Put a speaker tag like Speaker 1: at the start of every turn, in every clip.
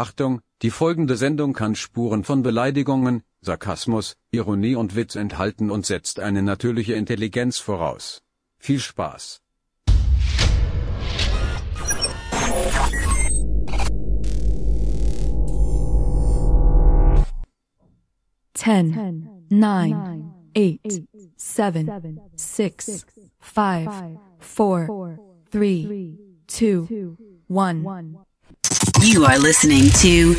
Speaker 1: Achtung, die folgende Sendung kann Spuren von Beleidigungen, Sarkasmus, Ironie und Witz enthalten und setzt eine natürliche Intelligenz voraus. Viel Spaß!
Speaker 2: Ten, nine, eight, seven, six, five, four, three, two, one.
Speaker 3: You are listening to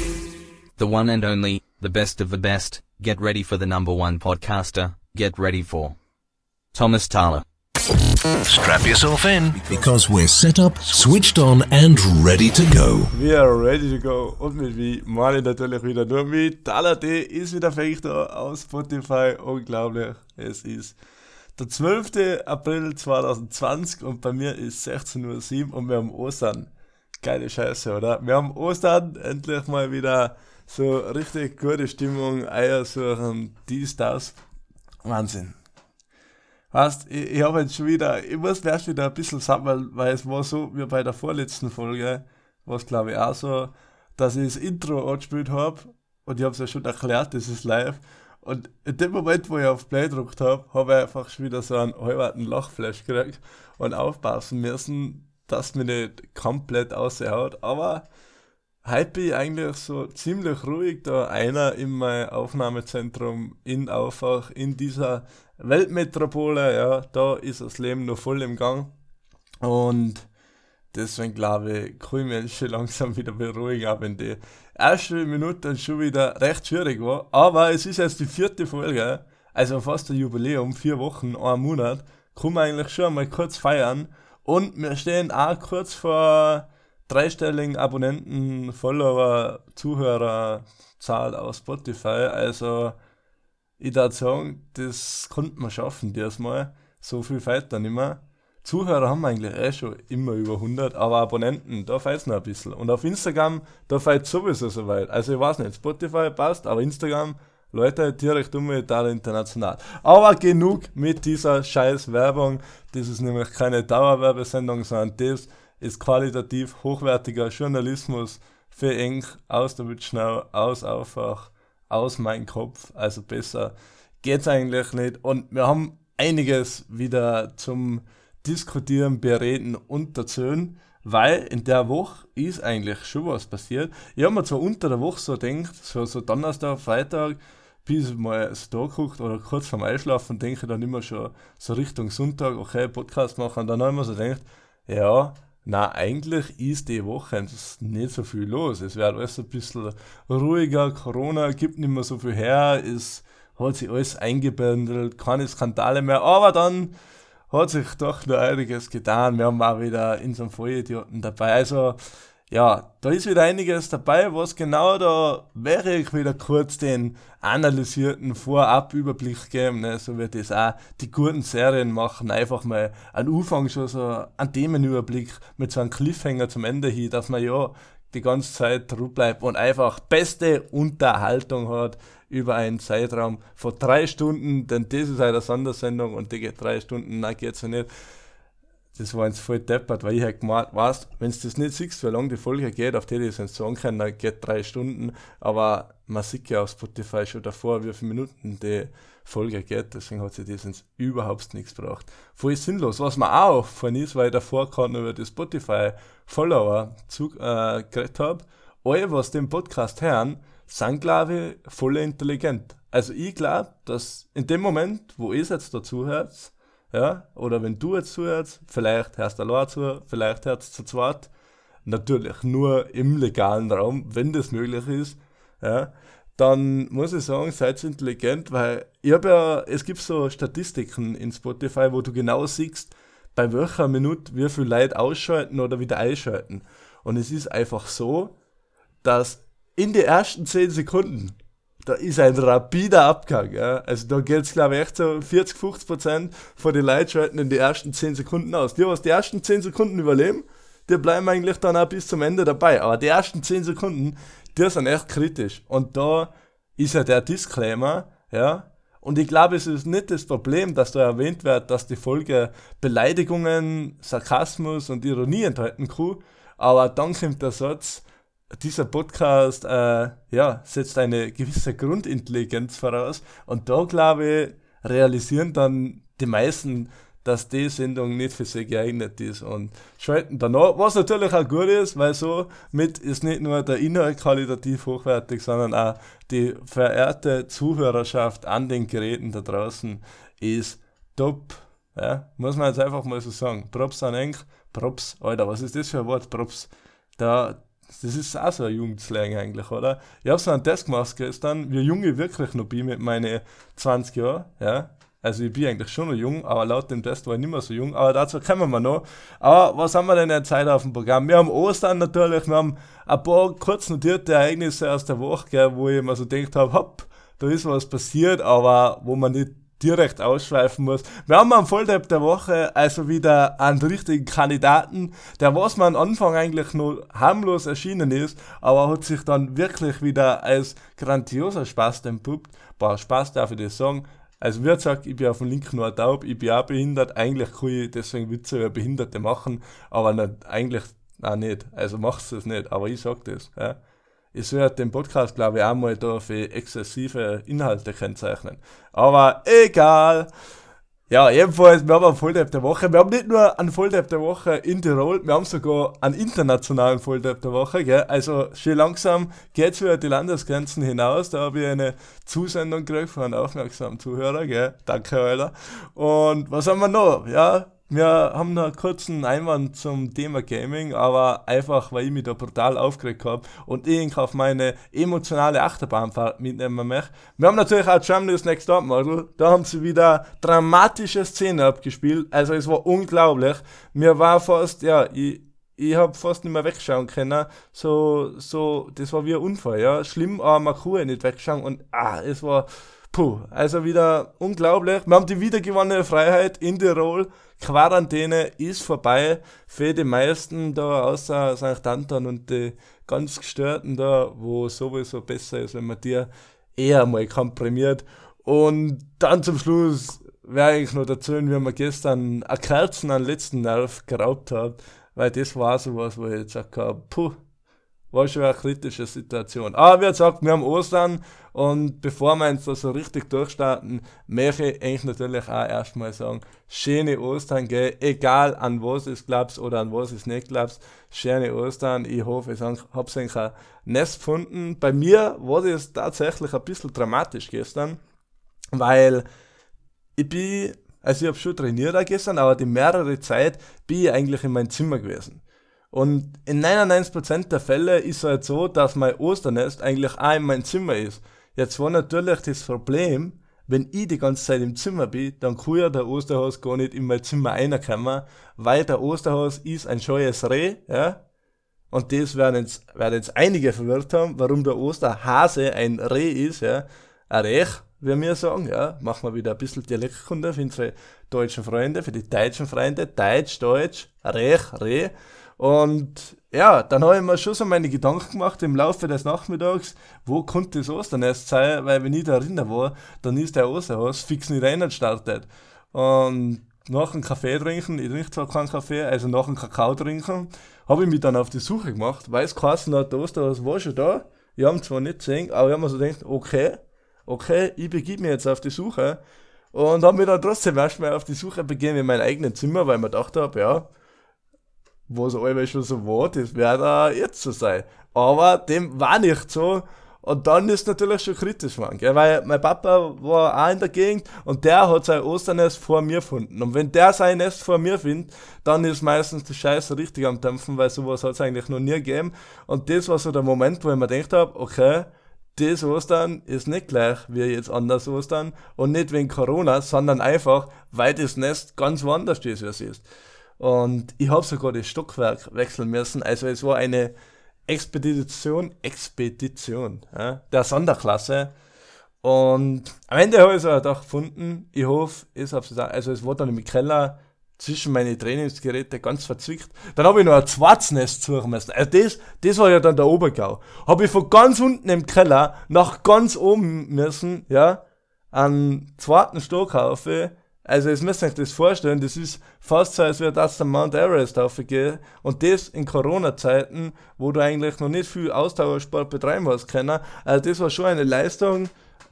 Speaker 4: the one and only, the best of the best. Get ready for the number one podcaster. Get ready for Thomas Thaler.
Speaker 5: Strap yourself in.
Speaker 6: Because we're set up, switched on, and ready to go.
Speaker 7: We are ready to go. Und mit wie meine ich natürlich wieder nur mit. Tala D ist wieder fähig da auf Spotify. Unglaublich. Es ist der 12. April 2020 und bei mir ist 16.07 Uhr und wir haben Ostern. Geile Scheiße, oder? Wir haben Ostern endlich mal wieder so richtig gute Stimmung, Eier suchen, dies, das. Wahnsinn. Weißt, ich, ich habe jetzt schon wieder, ich muss erst wieder ein bisschen sammeln, weil es war so, wie bei der vorletzten Folge, was glaube ich auch so, dass ich das Intro angespielt habe und ich habe es ja schon erklärt, das ist live. Und in dem Moment, wo ich auf Play gedruckt habe, habe ich einfach schon wieder so einen halben Lachflash gekriegt und aufpassen müssen, dass mir nicht komplett aushaut. Aber heute bin ich eigentlich so ziemlich ruhig da einer in mein Aufnahmezentrum in Aufach, in dieser Weltmetropole, ja, da ist das Leben noch voll im Gang. Und deswegen glaube ich, kann ich mich schon langsam wieder beruhigen, auch wenn die erste Minute schon wieder recht schwierig war. Aber es ist jetzt die vierte Folge, also fast ein Jubiläum, vier Wochen, ein Monat, kann man eigentlich schon mal kurz feiern. Und wir stehen auch kurz vor dreistelligen Abonnenten, Follower, Zuhörerzahl auf Spotify. Also ich würde sagen, das konnte man schaffen diesmal. So viel fehlt dann immer. Zuhörer haben wir eigentlich eh schon immer über 100, aber Abonnenten, da fehlt es noch ein bisschen. Und auf Instagram, da fehlt sowieso so weit. Also ich weiß nicht, Spotify passt, aber Instagram, Leute, direkt um total international. Aber genug mit dieser scheiß Werbung. Das ist nämlich keine Dauerwerbesendung, sondern das ist qualitativ hochwertiger Journalismus für eng aus der Witschnau, aus Aufwach, aus meinem Kopf. Also besser geht's eigentlich nicht. Und wir haben einiges wieder zum Diskutieren, Bereden und erzählen, weil in der Woche ist eigentlich schon was passiert. Ich habe mir zwar unter der Woche so gedacht, so, so Donnerstag, Freitag, bis mal so da geguckt oder kurz vorm Einschlafen denke ich dann immer schon so Richtung Sonntag, okay, Podcast machen. Und dann mir so gedacht, ja, na, eigentlich ist die Woche nicht so viel los. Es wird alles ein bisschen ruhiger. Corona gibt nicht mehr so viel her. Es hat sich alles eingebändelt, keine Skandale mehr. Aber dann hat sich doch noch einiges getan. Wir haben auch wieder in so einem Vollidioten dabei. Also, ja, da ist wieder einiges dabei, was genau da wäre ich wieder kurz den analysierten Vorab-Überblick geben, ne, so wird das auch die guten Serien machen, einfach mal an Anfang schon so einen Themenüberblick mit so einem Cliffhanger zum Ende hin, dass man ja die ganze Zeit ruhig bleibt und einfach beste Unterhaltung hat über einen Zeitraum von drei Stunden, denn das ist eine Sondersendung und die geht drei Stunden, na geht's ja nicht das war jetzt voll deppert, weil ich halt gemeint, weißt, wenn du das nicht siehst, wie lange die Folge geht, auf die ich es sagen kann, dann geht drei Stunden, aber man sieht ja auf Spotify schon davor, wie viele Minuten die Folge geht, deswegen hat sich das überhaupt nichts gebracht. Voll sinnlos. Was mir auch von ist, weil ich davor gerade über die Spotify-Follower äh, geredet habe, alle, was den Podcast hören, sind, glaube ich, voll intelligent. Also ich glaube, dass in dem Moment, wo ihr jetzt dazu hört, ja, oder wenn du jetzt zuhörst, vielleicht hörst du allein zu, vielleicht hörst du zu zweit, natürlich nur im legalen Raum, wenn das möglich ist, ja, dann muss ich sagen, seid intelligent, weil ich habe ja, es gibt so Statistiken in Spotify, wo du genau siehst, bei welcher Minute wie viel Leute ausschalten oder wieder einschalten. Und es ist einfach so, dass in den ersten 10 Sekunden da ist ein rapider Abgang. Ja. Also da geht es, glaube ich, echt so 40, 50 Prozent von den Leuten schalten in die ersten 10 Sekunden aus. Die, was die ersten 10 Sekunden überleben, die bleiben eigentlich dann auch bis zum Ende dabei. Aber die ersten 10 Sekunden, die sind echt kritisch. Und da ist ja der Disclaimer, ja. Und ich glaube, es ist nicht das Problem, dass da erwähnt wird, dass die Folge Beleidigungen, Sarkasmus und Ironie enthalten kann. Aber dann kommt der Satz, dieser Podcast äh, ja, setzt eine gewisse Grundintelligenz voraus. Und da, glaube ich, realisieren dann die meisten, dass die Sendung nicht für sie geeignet ist und schalten danach, was natürlich auch gut ist, weil so mit ist nicht nur der Inhalt qualitativ hochwertig, sondern auch die verehrte Zuhörerschaft an den Geräten da draußen ist top. Ja, muss man jetzt einfach mal so sagen. Props an Enk, Props, Alter, was ist das für ein Wort? Props. Da, das ist auch so ein Jugendslang eigentlich, oder? Ich habe so einen Test gemacht gestern, wie jung ich wirklich noch bin mit meinen 20 Jahren, ja. Also ich bin eigentlich schon noch jung, aber laut dem Test war ich nicht mehr so jung, aber dazu kommen wir noch. Aber was haben wir denn in Zeit auf dem Programm? Wir haben Ostern natürlich, wir haben ein paar kurz notierte Ereignisse aus der Woche, gell, wo ich mir so gedacht habe, hopp, da ist was passiert, aber wo man nicht direkt ausschweifen muss. Wir haben am Volltap der Woche also wieder einen richtigen Kandidaten, der was man am Anfang eigentlich nur harmlos erschienen ist, aber hat sich dann wirklich wieder als grandioser Spaß entpuppt. Boah, Spaß darf ich das sagen. Also wie gesagt, ich bin auf dem linken Ohr taub, ich bin auch behindert, eigentlich kann ich deswegen Witze über Behinderte machen, aber nicht, eigentlich auch nicht. Also machst du es nicht, aber ich sag das. Ja. Ich werde den Podcast, glaube ich, auch mal da für exzessive Inhalte kennzeichnen. Aber egal. Ja, jedenfalls, wir haben einen Volltap der Woche. Wir haben nicht nur einen Volltap der Woche in Tirol, wir haben sogar einen internationalen Volltap der Woche. Gell? Also schön langsam geht es über die Landesgrenzen hinaus. Da habe ich eine Zusendung gekriegt von einem aufmerksamen Zuhörer. Gell? Danke, Alter. Und was haben wir noch? Ja, wir haben noch einen kurzen Einwand zum Thema Gaming, aber einfach, weil ich mich da brutal aufgeregt habe und ich auf meine emotionale Achterbahnfahrt mitnehmen möchte. Wir haben natürlich auch Germany's Next Top Model. Da haben sie wieder dramatische Szenen abgespielt. Also es war unglaublich. Mir war fast, ja, ich, ich habe fast nicht mehr wegschauen können. So, so, das war wie ein Unfall, ja. Schlimm, aber man kann nicht wegschauen und ah, es war, puh, also wieder unglaublich. Wir haben die wiedergewonnene Freiheit in Tirol Quarantäne ist vorbei für die meisten da, außer St. Anton und die ganz Gestörten da, wo sowieso besser ist, wenn man dir eher mal komprimiert. Und dann zum Schluss werde ich noch erzählen, wie man gestern eine Kerzen an letzten Nerv geraubt hat, weil das war sowas, wo ich jetzt gesagt habe, puh, war schon eine kritische Situation. Aber wie gesagt, wir haben Ostern und bevor wir uns da so richtig durchstarten, möchte ich eigentlich natürlich auch erstmal sagen, schöne Ostern, gell? egal an was es glaubst oder an was es nicht glaubst, schöne Ostern. Ich hoffe, ich habe ein Nest gefunden. Bei mir war das tatsächlich ein bisschen dramatisch gestern, weil ich bin, also ich habe schon trainiert gestern, aber die mehrere Zeit bin ich eigentlich in meinem Zimmer gewesen. Und in 99% der Fälle ist es halt so, dass mein Osternest eigentlich auch in meinem Zimmer ist. Jetzt war natürlich das Problem, wenn ich die ganze Zeit im Zimmer bin, dann kann ja der Osterhaus gar nicht in mein Zimmer reinkommen, weil der Osterhaus ist ein scheues Reh, ja. Und das werden jetzt, werden jetzt einige verwirrt haben, warum der Osterhase ein Reh ist, ja. Ein Reh, wie wir sagen, ja. Machen wir wieder ein bisschen Dialektkunde für unsere deutschen Freunde, für die deutschen Freunde. Deutsch, Deutsch, Reh, Reh. Und ja, dann habe ich mir schon so meine Gedanken gemacht im Laufe des Nachmittags, wo konnte das Osternest sein, weil wenn ich da erinnert war, dann ist der Osterhaus fix nicht reingestartet. Und nach dem Kaffee trinken, ich trinke zwar keinen Kaffee, also nach dem Kakao trinken, habe ich mich dann auf die Suche gemacht, weil es geheißen hat, der Osterhaus war schon da. Ich habe ihn zwar nicht gesehen, aber ich habe mir so gedacht, okay, okay, ich begebe mich jetzt auf die Suche. Und habe mich dann trotzdem erstmal auf die Suche begeben in mein eigenes Zimmer, weil ich mir gedacht habe, ja, wo es allweil schon so war, das da jetzt so sein. Aber dem war nicht so. Und dann ist natürlich schon kritisch geworden, gell? weil mein Papa war auch in der Gegend und der hat sein Osternest vor mir gefunden. Und wenn der sein Nest vor mir findet, dann ist meistens die Scheiße richtig am Dämpfen, weil sowas hat es eigentlich noch nie gegeben. Und das war so der Moment, wo ich mir gedacht habe, okay, das Ostern ist nicht gleich wie jetzt anders Ostern und nicht wegen Corona, sondern einfach, weil das Nest ganz woanders ist, wie es ist. Und ich habe sogar das Stockwerk wechseln müssen. Also es war eine Expedition, Expedition ja, der Sonderklasse. Und am Ende habe ich es auch gefunden. Ich hoffe, es habe also es war dann im Keller zwischen meine Trainingsgeräte ganz verzwickt. Dann habe ich noch ein Schwarznest suchen müssen. Also das, das war ja dann der Obergau. Habe ich von ganz unten im Keller nach ganz oben müssen, ja, einen zweiten Stockhaufe Also, jetzt müsst ihr euch das vorstellen, das ist fast so, als wäre das der Mount Everest aufgehen. Und das in Corona-Zeiten, wo du eigentlich noch nicht viel Ausdauersport betreiben hast können. Also, das war schon eine Leistung.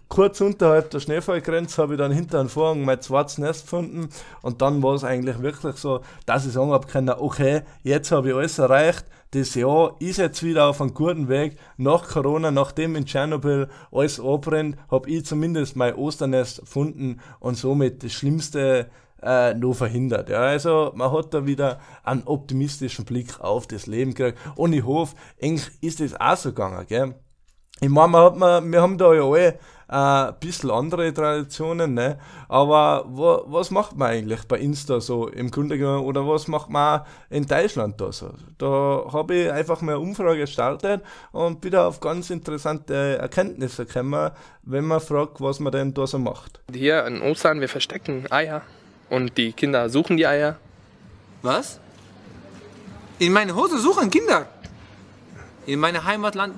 Speaker 7: Kurz unterhalb der Schneefallgrenze habe ich dann hinter einem Vorhang mein zweites Nest gefunden. Und dann war es eigentlich wirklich so, dass ich sagen habe können, okay, jetzt habe ich alles erreicht das Jahr ist jetzt wieder auf einem guten Weg. Nach Corona, nachdem in Tschernobyl alles abbrennt, habe ich zumindest mein Osternest gefunden und somit das Schlimmste äh, noch verhindert. Ja, also man hat da wieder einen optimistischen Blick auf das Leben gekriegt und ich hoffe, eigentlich ist das auch so gegangen. Gell? Ich meine, hat man, wir haben da ja alle ein bisschen andere Traditionen, ne? Aber wo, was macht man eigentlich bei Insta so im Grunde genommen oder was macht man in Deutschland da so? Da habe ich einfach mal eine Umfrage gestartet und bin da auf ganz interessante Erkenntnisse gekommen, wenn man fragt, was man denn da so macht.
Speaker 8: Hier in Ostern, wir verstecken Eier und die Kinder suchen die Eier.
Speaker 9: Was? In meine Hose suchen Kinder. In meine Heimatland.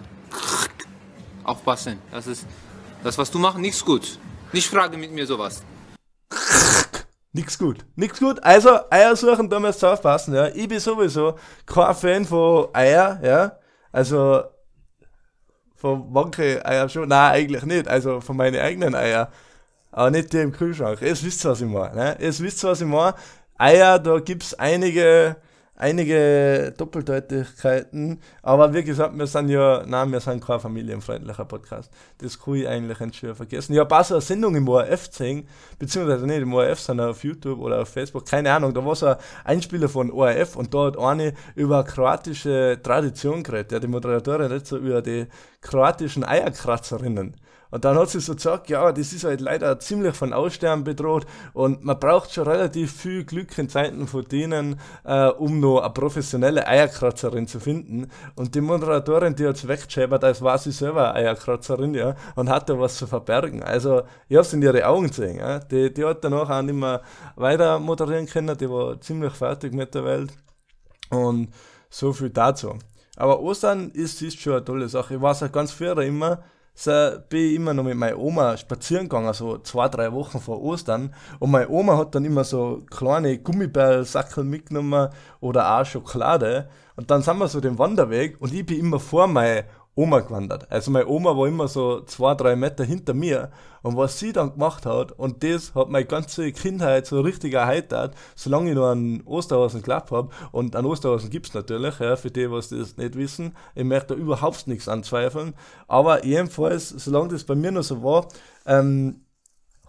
Speaker 9: Aufpassen. Das ist das, was du machst, nichts gut. Nicht frage mit mir sowas.
Speaker 7: Nix gut. Nix gut. Also, Eier suchen, da müsst ihr aufpassen, ja. Ich bin sowieso kein Fan von Eier, ja. Also, von manchen Eier schon. Nein, eigentlich nicht. Also, von meinen eigenen Eier. Aber nicht die im Kühlschrank. Ihr wisst, was ich meine, ne? Ihr wisst, was ich meine. Eier, da gibt's einige einige Doppeldeutigkeiten. Aber wie gesagt, wir sind ja, nein, wir sind kein familienfreundlicher Podcast. Das kann ich eigentlich nicht schwer vergessen. Ich habe auch so eine Sendung im ORF gesehen, beziehungsweise nicht im ORF, sondern auf YouTube oder auf Facebook, keine Ahnung. Da war so ein Einspieler von ORF und da hat eine über kroatische Tradition geredet. Ja, die Moderatorin hat so über die kroatischen Eierkratzerinnen. Und dann hat sie so gesagt, ja, das ist halt leider ziemlich von Aussterben bedroht und man braucht schon relativ viel Glück in Zeiten von denen, äh, um noch eine professionelle Eierkratzerin zu finden. Und die Moderatorin, die hat es weggeschäbert, als war sie selber Eierkratzerin, ja, und hatte was zu verbergen. Also, ich habe es in ihre Augen gesehen, ja. Die, die hat danach auch nicht mehr weiter moderieren können, die war ziemlich fertig mit der Welt. Und so viel dazu. Aber Ostern ist, ist schon eine tolle Sache. Ich weiß auch ganz früher immer, so bin ich immer noch mit meiner Oma spazieren gegangen, so zwei, drei Wochen vor Ostern. Und meine Oma hat dann immer so kleine Gummibärlsackel mitgenommen oder auch Schokolade. Und dann sind wir so den Wanderweg und ich bin immer vor meine Oma gewandert. Also meine Oma war immer so zwei, drei Meter hinter mir. Und was sie dann gemacht hat, und das hat meine ganze Kindheit so richtig erheitert, solange ich noch einen Osterhasen geglaubt habe. Und einen Osterhasen gibt's natürlich, ja, für die, was das nicht wissen. Ich möchte da überhaupt nichts anzweifeln. Aber jedenfalls, solange das bei mir noch so war, ähm,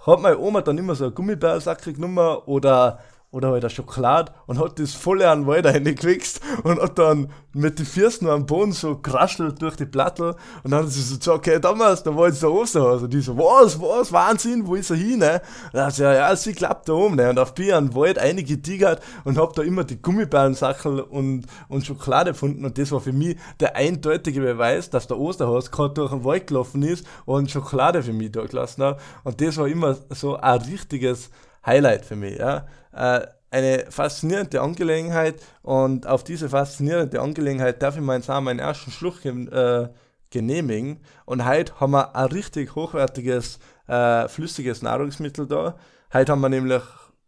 Speaker 7: hat meine Oma dann immer so eine Gummibärsack genommen oder oder halt eine Schokolade und hat das voll an den Wald reingewichst und hat dann mit den Füßen am Boden so kraschelt durch die Plattel und dann hat sie so gesagt, okay, damals, da war jetzt der Osterhaus und die so, was, was, Wahnsinn, wo ist er hin, ne? Und dann hat sie, ja, ja, sie klappt da oben, ne? Und auf Bier an den Wald eingetigert und hab da immer die Gummibärensackel und, und Schokolade gefunden und das war für mich der eindeutige Beweis, dass der Osterhaus gerade durch den Wald gelaufen ist und Schokolade für mich da gelassen hat und das war immer so ein richtiges Highlight für mich. Ja. Äh, eine faszinierende Angelegenheit und auf diese faszinierende Angelegenheit darf ich mal sagen, meinen ersten Schluck äh, genehmigen. Und heute haben wir ein richtig hochwertiges, äh, flüssiges Nahrungsmittel da. Heute haben wir nämlich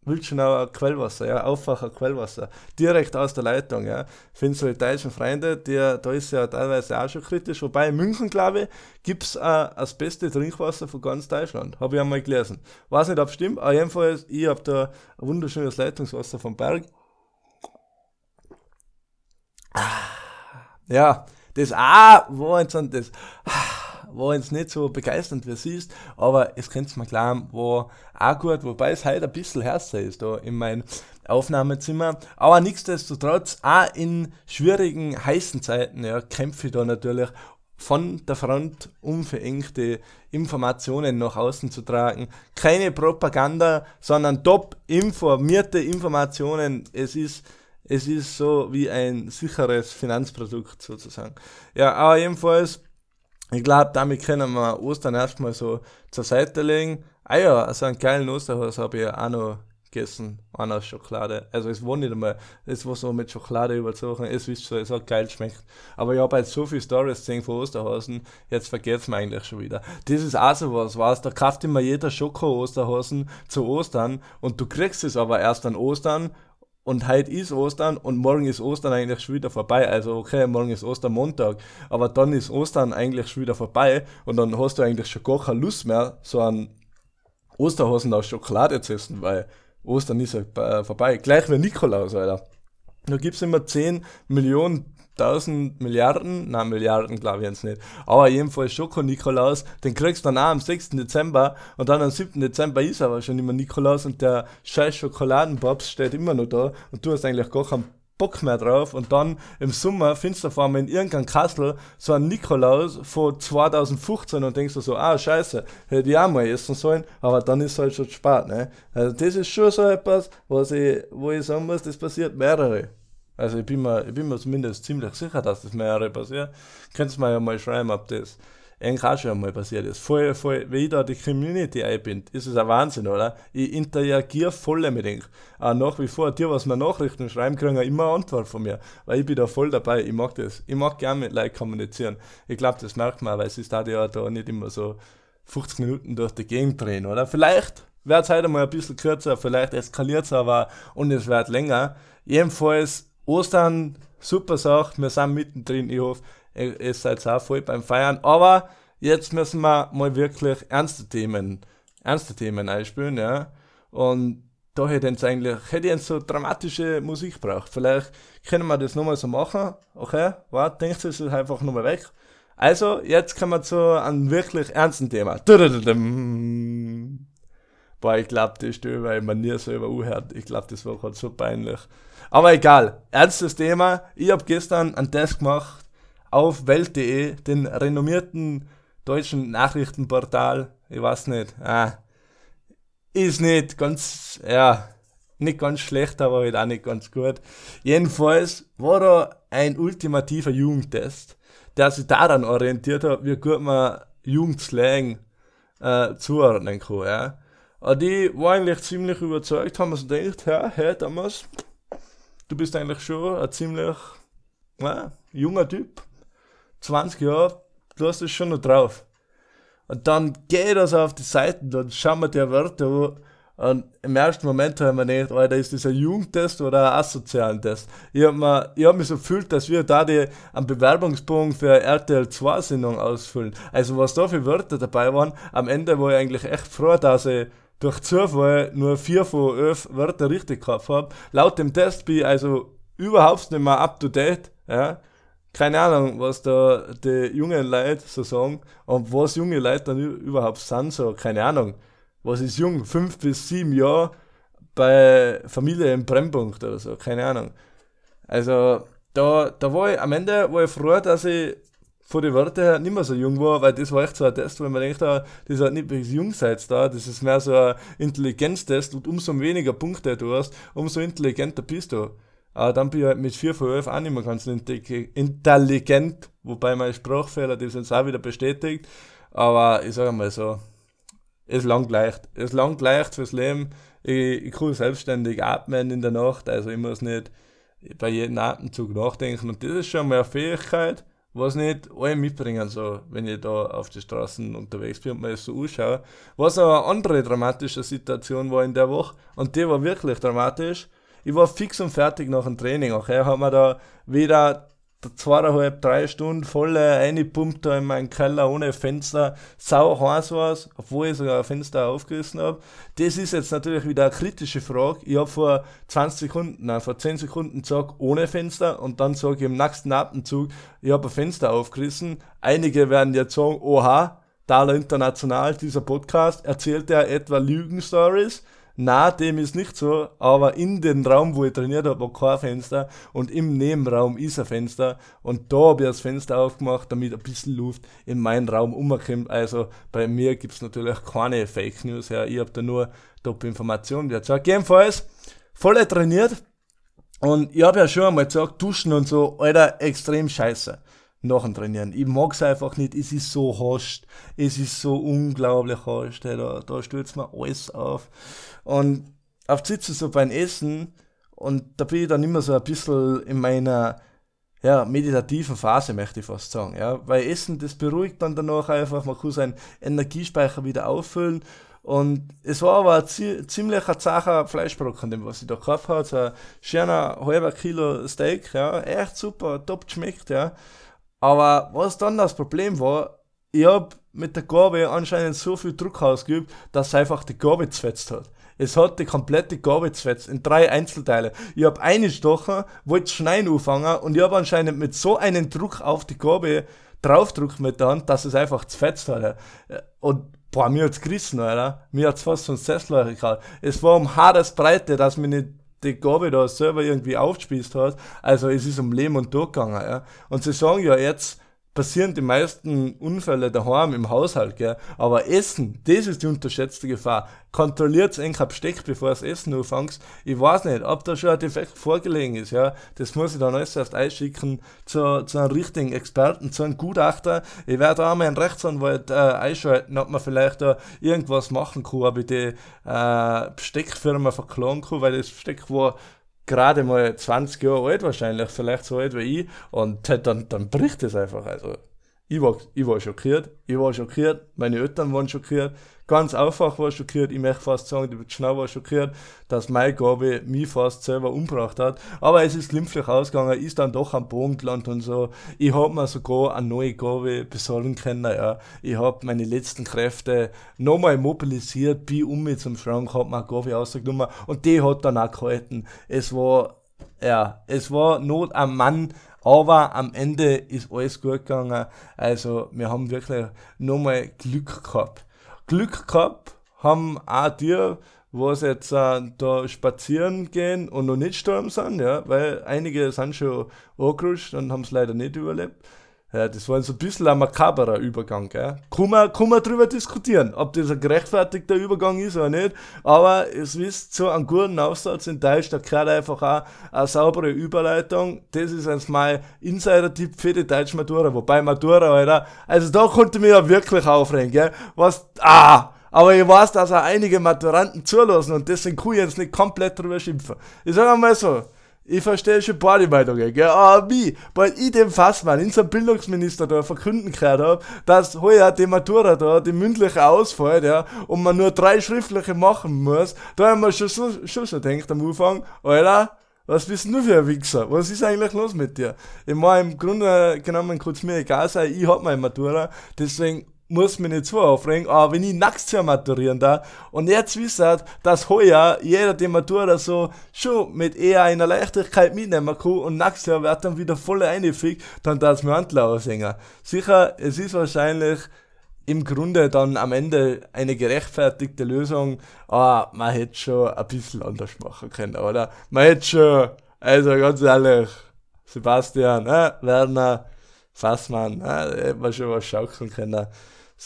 Speaker 7: Wildschenauer Quellwasser, ja, Aufwacher Quellwasser, direkt aus der Leitung, ja. Für unsere deutschen Freunde, der, da ist ja teilweise auch schon kritisch, wobei in München, glaube ich, gibt es äh, das beste Trinkwasser von ganz Deutschland, habe ich einmal gelesen. Weiß nicht, ob es stimmt, aber jedenfalls, ich habe da ein wunderschönes Leitungswasser vom Berg. Ja, das auch war jetzt das war jetzt nicht so begeisternd, wie es ist, aber es könnte mir klar, war auch gut, wobei es heute ein bisschen härter ist da in meinem Aufnahmezimmer. Aber nichtsdestotrotz, auch in schwierigen, heißen Zeiten, ja, kämpfe ich da natürlich von der Front, um verengte Informationen nach außen zu tragen. Keine Propaganda, sondern top informierte Informationen. Es ist es ist so wie ein sicheres Finanzprodukt sozusagen. Ja, aber jedenfalls ich glaube, damit können wir Ostern erstmal so zur Seite legen. Ah ja, also einen geilen Osterhaus habe ich auch noch gegessen, einer Schokolade. Also es war nicht einmal, es war so mit Schokolade überzogen, es wisst so, es hat geil schmeckt. Aber ich habe halt so viele Stories gesehen von Osterhasen, jetzt vergeht's mir eigentlich schon wieder. Das ist auch so was, weißt, da kauft immer jeder Schoko-Osterhasen zu Ostern und du kriegst es aber erst an Ostern und heute ist Ostern und morgen ist Ostern eigentlich schon wieder vorbei. Also okay, morgen ist Ostermontag, aber dann ist Ostern eigentlich schon wieder vorbei und dann hast du eigentlich schon gar keine Lust mehr, so einen Osterhasen aus Schokolade zu essen, weil Ostern ist ja äh, vorbei. Gleich wie Nikolaus, Alter. Da gibt's immer 10 Millionen, 1000 Milliarden, nein, Milliarden glaube ich jetzt nicht, aber jedenfalls Schoko-Nikolaus, den kriegst du dann auch am 6. Dezember und dann am 7. Dezember ist aber schon immer Nikolaus und der scheiß Schokoladenbobs steht immer noch da und du hast eigentlich gar keinen Bock mehr drauf und dann im Sommer findest du vor allem in irgendeinem Kastel so einen Nikolaus von 2015 und denkst du so, ah scheiße, hätte ich auch mal essen sollen, aber dann ist halt schon spät, ne? Also das ist schon so etwas, was ich, wo ich sagen muss, das passiert mehrere. Also ich bin mir, ich bin mir zumindest ziemlich sicher, dass das mehrere passiert. Könntest mir ja mal schreiben, ob das auch schon einmal passiert ist. Voll, voll, wie ich da die Community einbind, ist es ein Wahnsinn, oder? Ich interagiere voll mit denen. Auch nach wie vor, die, was mir Nachrichten schreiben, kriegen immer eine Antwort von mir. Weil ich bin da voll dabei. Ich mag das. Ich mag gerne mit Leuten kommunizieren. Ich glaube, das merkt man, weil es ist da ja da nicht immer so 50 Minuten durch die Gegend drehen, oder? Vielleicht wird es heute mal ein bisschen kürzer, vielleicht eskaliert es aber und es wird länger. Jedenfalls, Ostern, super Sache, wir sind mittendrin. Ich hoffe, ihr seid auch voll beim Feiern. Aber jetzt müssen wir mal wirklich ernste Themen, ernste Themen einspielen, ja. Und da hätte ich eigentlich, hätte ich so dramatische Musik braucht. Vielleicht können wir das nochmal so machen. Okay, warte, denkt es ist einfach nochmal weg. Also, jetzt kommen wir zu einem wirklich ernsten Thema. Boah, ich glaube, die Stimme, weil man nie selber anhört. Ich glaube, das war gerade so peinlich. Aber egal, ernstes Thema. Ich habe gestern einen Test gemacht auf Welt.de, den renommierten deutschen Nachrichtenportal. Ich weiß nicht. Ah, ist nicht ganz, ja, nicht ganz schlecht, aber halt auch nicht ganz gut. Jedenfalls war da ein ultimativer Jugendtest, der sich daran orientiert hat, wie gut man Jugendslang äh, zuordnen kann. Ja. Aber die war eigentlich ziemlich überzeugt, haben wir gedacht, ja, hey Thomas, du bist eigentlich schon ein ziemlich ja, junger Typ. 20 Jahre, du hast es schon noch drauf. Und dann geht das auf die Seiten, dann schauen wir die Wörter an. Und im ersten Moment habe ich mir gedacht, Alter, ist das ein Jugendtest oder ein asozialen Test? Ich habe hab mich so gefühlt, dass wir da die, einen Bewerbungsbogen für RTL 2 Sendung ausfüllen. Also was da für Wörter dabei waren, am Ende war ich eigentlich echt froh, dass ich durch Zufall nur vier von elf Wörter richtig gehabt habe. Laut dem Test bin ich also überhaupt nicht mehr up to date. Ja keine Ahnung, was da die jungen Leute so sagen und was junge Leute dann überhaupt sind, so, keine Ahnung. Was ist jung? Fünf bis sieben Jahre bei Familie im Brennpunkt oder so, keine Ahnung. Also, da, da war ich, am Ende war ich froh, dass ich von den Wörtern her nicht mehr so jung war, weil das war echt so ein Test, wo man denkt, ah, das halt nicht bis Jungseits da, das ist mehr so ein Intelligenztest und umso weniger Punkte du hast, umso intelligenter bist du. Aber dann bin ich halt mit 4 von 11 auch nicht mehr ganz intelligent, wobei mein Sprachfehler das jetzt auch wieder bestätigt. Aber ich sage mal so, es langt leicht. Es langt leicht fürs Leben. Ich, ich kann selbstständig atmen in der Nacht, also ich muss nicht bei jedem Atemzug nachdenken. Und das ist schon mal eine Fähigkeit, was nicht alle mitbringen, so, wenn ich da auf die Straßen unterwegs bin und mir das so anschaue. Was aber eine andere dramatische Situation war in der Woche, und die war wirklich dramatisch, ich war fix und fertig nach dem Training. Er hat mir da wieder zweieinhalb, drei Stunden voll eingepumpt da in meinen Keller ohne Fenster, sau heiß war obwohl ich sogar ein Fenster aufgerissen habe. Das ist jetzt natürlich wieder eine kritische Frage. Ich habe vor 20 Sekunden, nein, vor 10 Sekunden gesagt, ohne Fenster und dann sage ich im nächsten Atemzug, ich habe ein Fenster aufgerissen. Einige werden jetzt sagen, oha, Dala International, dieser Podcast, erzählt er etwa Lügenstories? Na, dem ist nicht so, aber in den Raum, wo ich trainiert habe, war kein Fenster und im Nebenraum ist ein Fenster und da habe ich das Fenster aufgemacht, damit ein bisschen Luft in meinen Raum umkommt. Also bei mir gibt es natürlich keine Fake News, ja. ich habe da nur Top-Informationen. Jedenfalls, voll trainiert und ich habe ja schon einmal gesagt, Duschen und so, Alter, extrem scheiße nach dem Trainieren. Ich mag es einfach nicht, es ist so hascht, es ist so unglaublich hey, da, da stürzt mir alles auf. Und oft sitze so beim Essen und da bin ich dann immer so ein bisschen in meiner ja, meditativen Phase, möchte ich fast sagen. Ja? Weil Essen, das beruhigt dann danach einfach, man kann seinen Energiespeicher wieder auffüllen. Und es war aber ein zi ziemlicher zacher Fleischbrocken, den was ich da gekauft habe. So ein schöner halber Kilo Steak, ja, echt super, top geschmeckt, ja. Aber was dann das Problem war, ich hab mit der Gabel anscheinend so viel Druck ausgeübt, dass einfach die Gabel zerfetzt hat. Es hat die komplette Gabel zerfetzt in drei Einzelteile. Ich hab eine Stocher, wollte schneiden anfangen und ich hab anscheinend mit so einem Druck auf die Gabel draufdruckt mit der Hand, dass es einfach zerfetzt hat. Und boah, mir hat's gerissen, Alter. Mir hat's fast so ein Sessel gehabt. Es war um Haaresbreite, dass mir nicht die Gabe da selber irgendwie aufgespießt hat. Also es ist um Leben und Tod gegangen, ja. Und sie sagen ja jetzt, passieren die meisten Unfälle daheim im Haushalt, gell? Aber Essen, das ist die unterschätzte Gefahr. Kontrolliert eng Besteck, bevor es Essen anfängt. Ich weiß nicht, ob da schon ein Defekt vorgelegen ist, ja. Das muss ich dann alles erst einschicken zu, zu einem richtigen Experten, zu einem Gutachter. Ich werde auch mal einen Rechtsanwalt äh, einschalten, ob man vielleicht da irgendwas machen kann, ob ich die äh, Besteckfirma verklagen kann, weil das Besteck war gerade mal 20 Jahre alt wahrscheinlich, vielleicht so alt wie ich, und dann, dann bricht es einfach. Also, ich war, ich war schockiert, ich war schockiert, meine Eltern waren schockiert, ganz einfach war schockiert, ich möchte fast sagen, die Schnau war schockiert, dass meine Gabe mich fast selber umgebracht hat, aber es ist glimpflich ausgegangen, ist dann doch am Boden gelandet und so, ich hab mir sogar eine neue Gabe besorgen können, ja, ich hab meine letzten Kräfte nochmal mobilisiert, bin um mich zum Schrank, hab mir eine Gabe rausgenommen und die hat dann auch gehalten, es war, ja, es war Not am Mann, aber am Ende ist alles gut gegangen. Also wir haben wirklich nochmal Glück gehabt. Glück gehabt haben auch die, was jetzt äh, da spazieren gehen und noch nicht gestorben sind, ja, weil einige sind schon angerutscht und haben es leider nicht überlebt. Ja, das war so ein bisschen ein makaberer Übergang, gell? Kann man, kann man drüber diskutieren, ob das ein gerechtfertigter Übergang ist oder nicht. Aber es wisst, so einen guten Aufsatz in Deutsch, da gehört einfach auch eine saubere Überleitung. Das ist jetzt mein Insider-Tipp für die deutsche Matura. Wobei Matura, Alter, also da konnte mir ja wirklich aufregen, gell? Was, ah! Aber ich weiß, dass auch einige Maturanten zulassen und deswegen kann ich jetzt nicht komplett drüber schimpfen. Ich sag einmal so, ich verstehe schon beide Meinungen, gell? Aber wie? Weil ich dem Fassmann, unserem Bildungsminister da verkünden gehört habe, dass heuer die Matura da, die mündliche ausfällt, ja, und man nur drei schriftliche machen muss, da haben wir schon so, schon so gedacht am Anfang, Alter, was bist du für ein Wichser? Was ist eigentlich los mit dir? Ich meine, im Grunde genommen es mir egal sein, ich hab meine Matura, deswegen muss mich nicht zu aufregen, aber wenn ich nachts Jahr maturieren da und jetzt wisst dass heuer jeder die Matura so schon mit eher einer Leichtigkeit mitnehmen kann und nächstes Jahr wird dann wieder voll einfliegt, dann darf mir Handler singen. Sicher, es ist wahrscheinlich im Grunde dann am Ende eine gerechtfertigte Lösung, aber man hätte schon ein bisschen anders machen können, oder? Man hätte schon, also ganz ehrlich, Sebastian, äh, Werner, Fassmann, äh, hätte man schon was schaukeln können.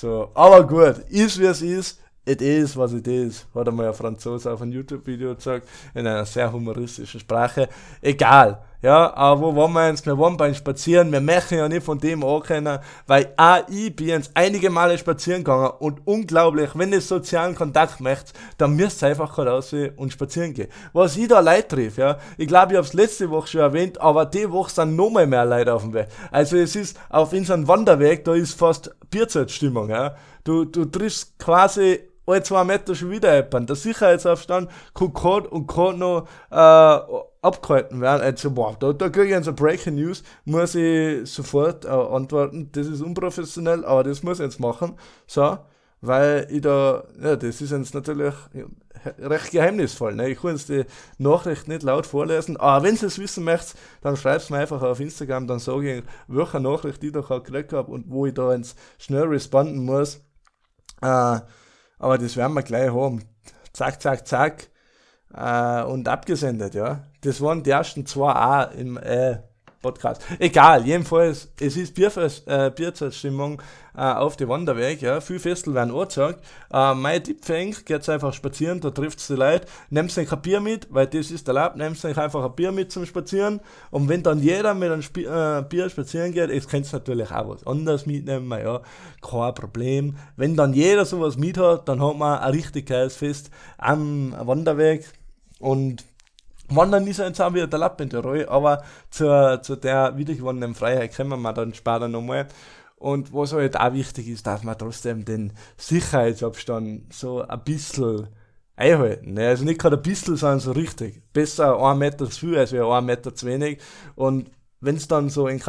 Speaker 7: So, aber gut, ist wie es ist. It is, was it is, hat einmal ein Franzose auf einem YouTube-Video gesagt, in einer sehr humoristischen Sprache. Egal, ja, aber wo waren wir jetzt? Wir waren beim Spazieren, wir möchten ja nicht von dem ankennen, weil auch ich bin jetzt einige Male spazieren gegangen und unglaublich, wenn ihr sozialen Kontakt möchtet, dann müsst ihr einfach raus und spazieren gehen. Was ich da Leute triff, ja, ich glaube, ich habe es letzte Woche schon erwähnt, aber die Woche sind nochmal mehr Leute auf dem Weg. Also es ist auf unserem Wanderweg, da ist fast Bierzeitstimmung, ja. Du, du triffst quasi alle zwei Meter schon wieder jemand. Der Sicherheitsaufstand kann gerade und gerade noch äh, abgehalten werden. Also, boah, da, da kriege ich jetzt eine Breaking News, muss ich sofort äh, antworten. Das ist unprofessionell, aber das muss ich jetzt machen. So, weil ich da, ja, das ist jetzt natürlich recht geheimnisvoll. Ne? Ich kann jetzt die Nachricht nicht laut vorlesen, aber wenn ihr es wissen möchtet, dann schreibt es mir einfach auf Instagram, dann sage ich, welche Nachricht ich da gekriegt habe und wo ich da jetzt schnell responden muss. Äh, aber das werden wir gleich haben. Zack, zack, zack. Äh, und abgesendet, ja. Das waren die ersten zwei auch im äh, Podcast. Egal, jedenfalls, es ist Bierfest, äh, Bierzeitstimmung äh, auf die Wanderweg, ja. Viele Festel werden angezeigt. Äh, mein Tipp euch, geht einfach spazieren, da trifft die Leute. Nehmt euch ein Bier mit, weil das ist erlaubt, nehmt euch einfach ein Bier mit zum Spazieren. Und wenn dann jeder mit einem Sp äh, Bier spazieren geht, jetzt könnt ihr natürlich auch was anderes mitnehmen, ja, kein Problem. Wenn dann jeder sowas mit hat, dann hat man ein richtig geiles Fest am Wanderweg und Wandern ist jetzt auch wieder der Lapp in der Rolle, aber zur, zu der wiedergewonnenen Freiheit kommen wir dann später nochmal. Und was halt auch wichtig ist, dass man trotzdem den Sicherheitsabstand so ein bisschen einhalten. Ne? Also nicht gerade ein bisschen, sondern so richtig. Besser ein Meter zu viel als ein Meter zu wenig. Und wenn es dann so ein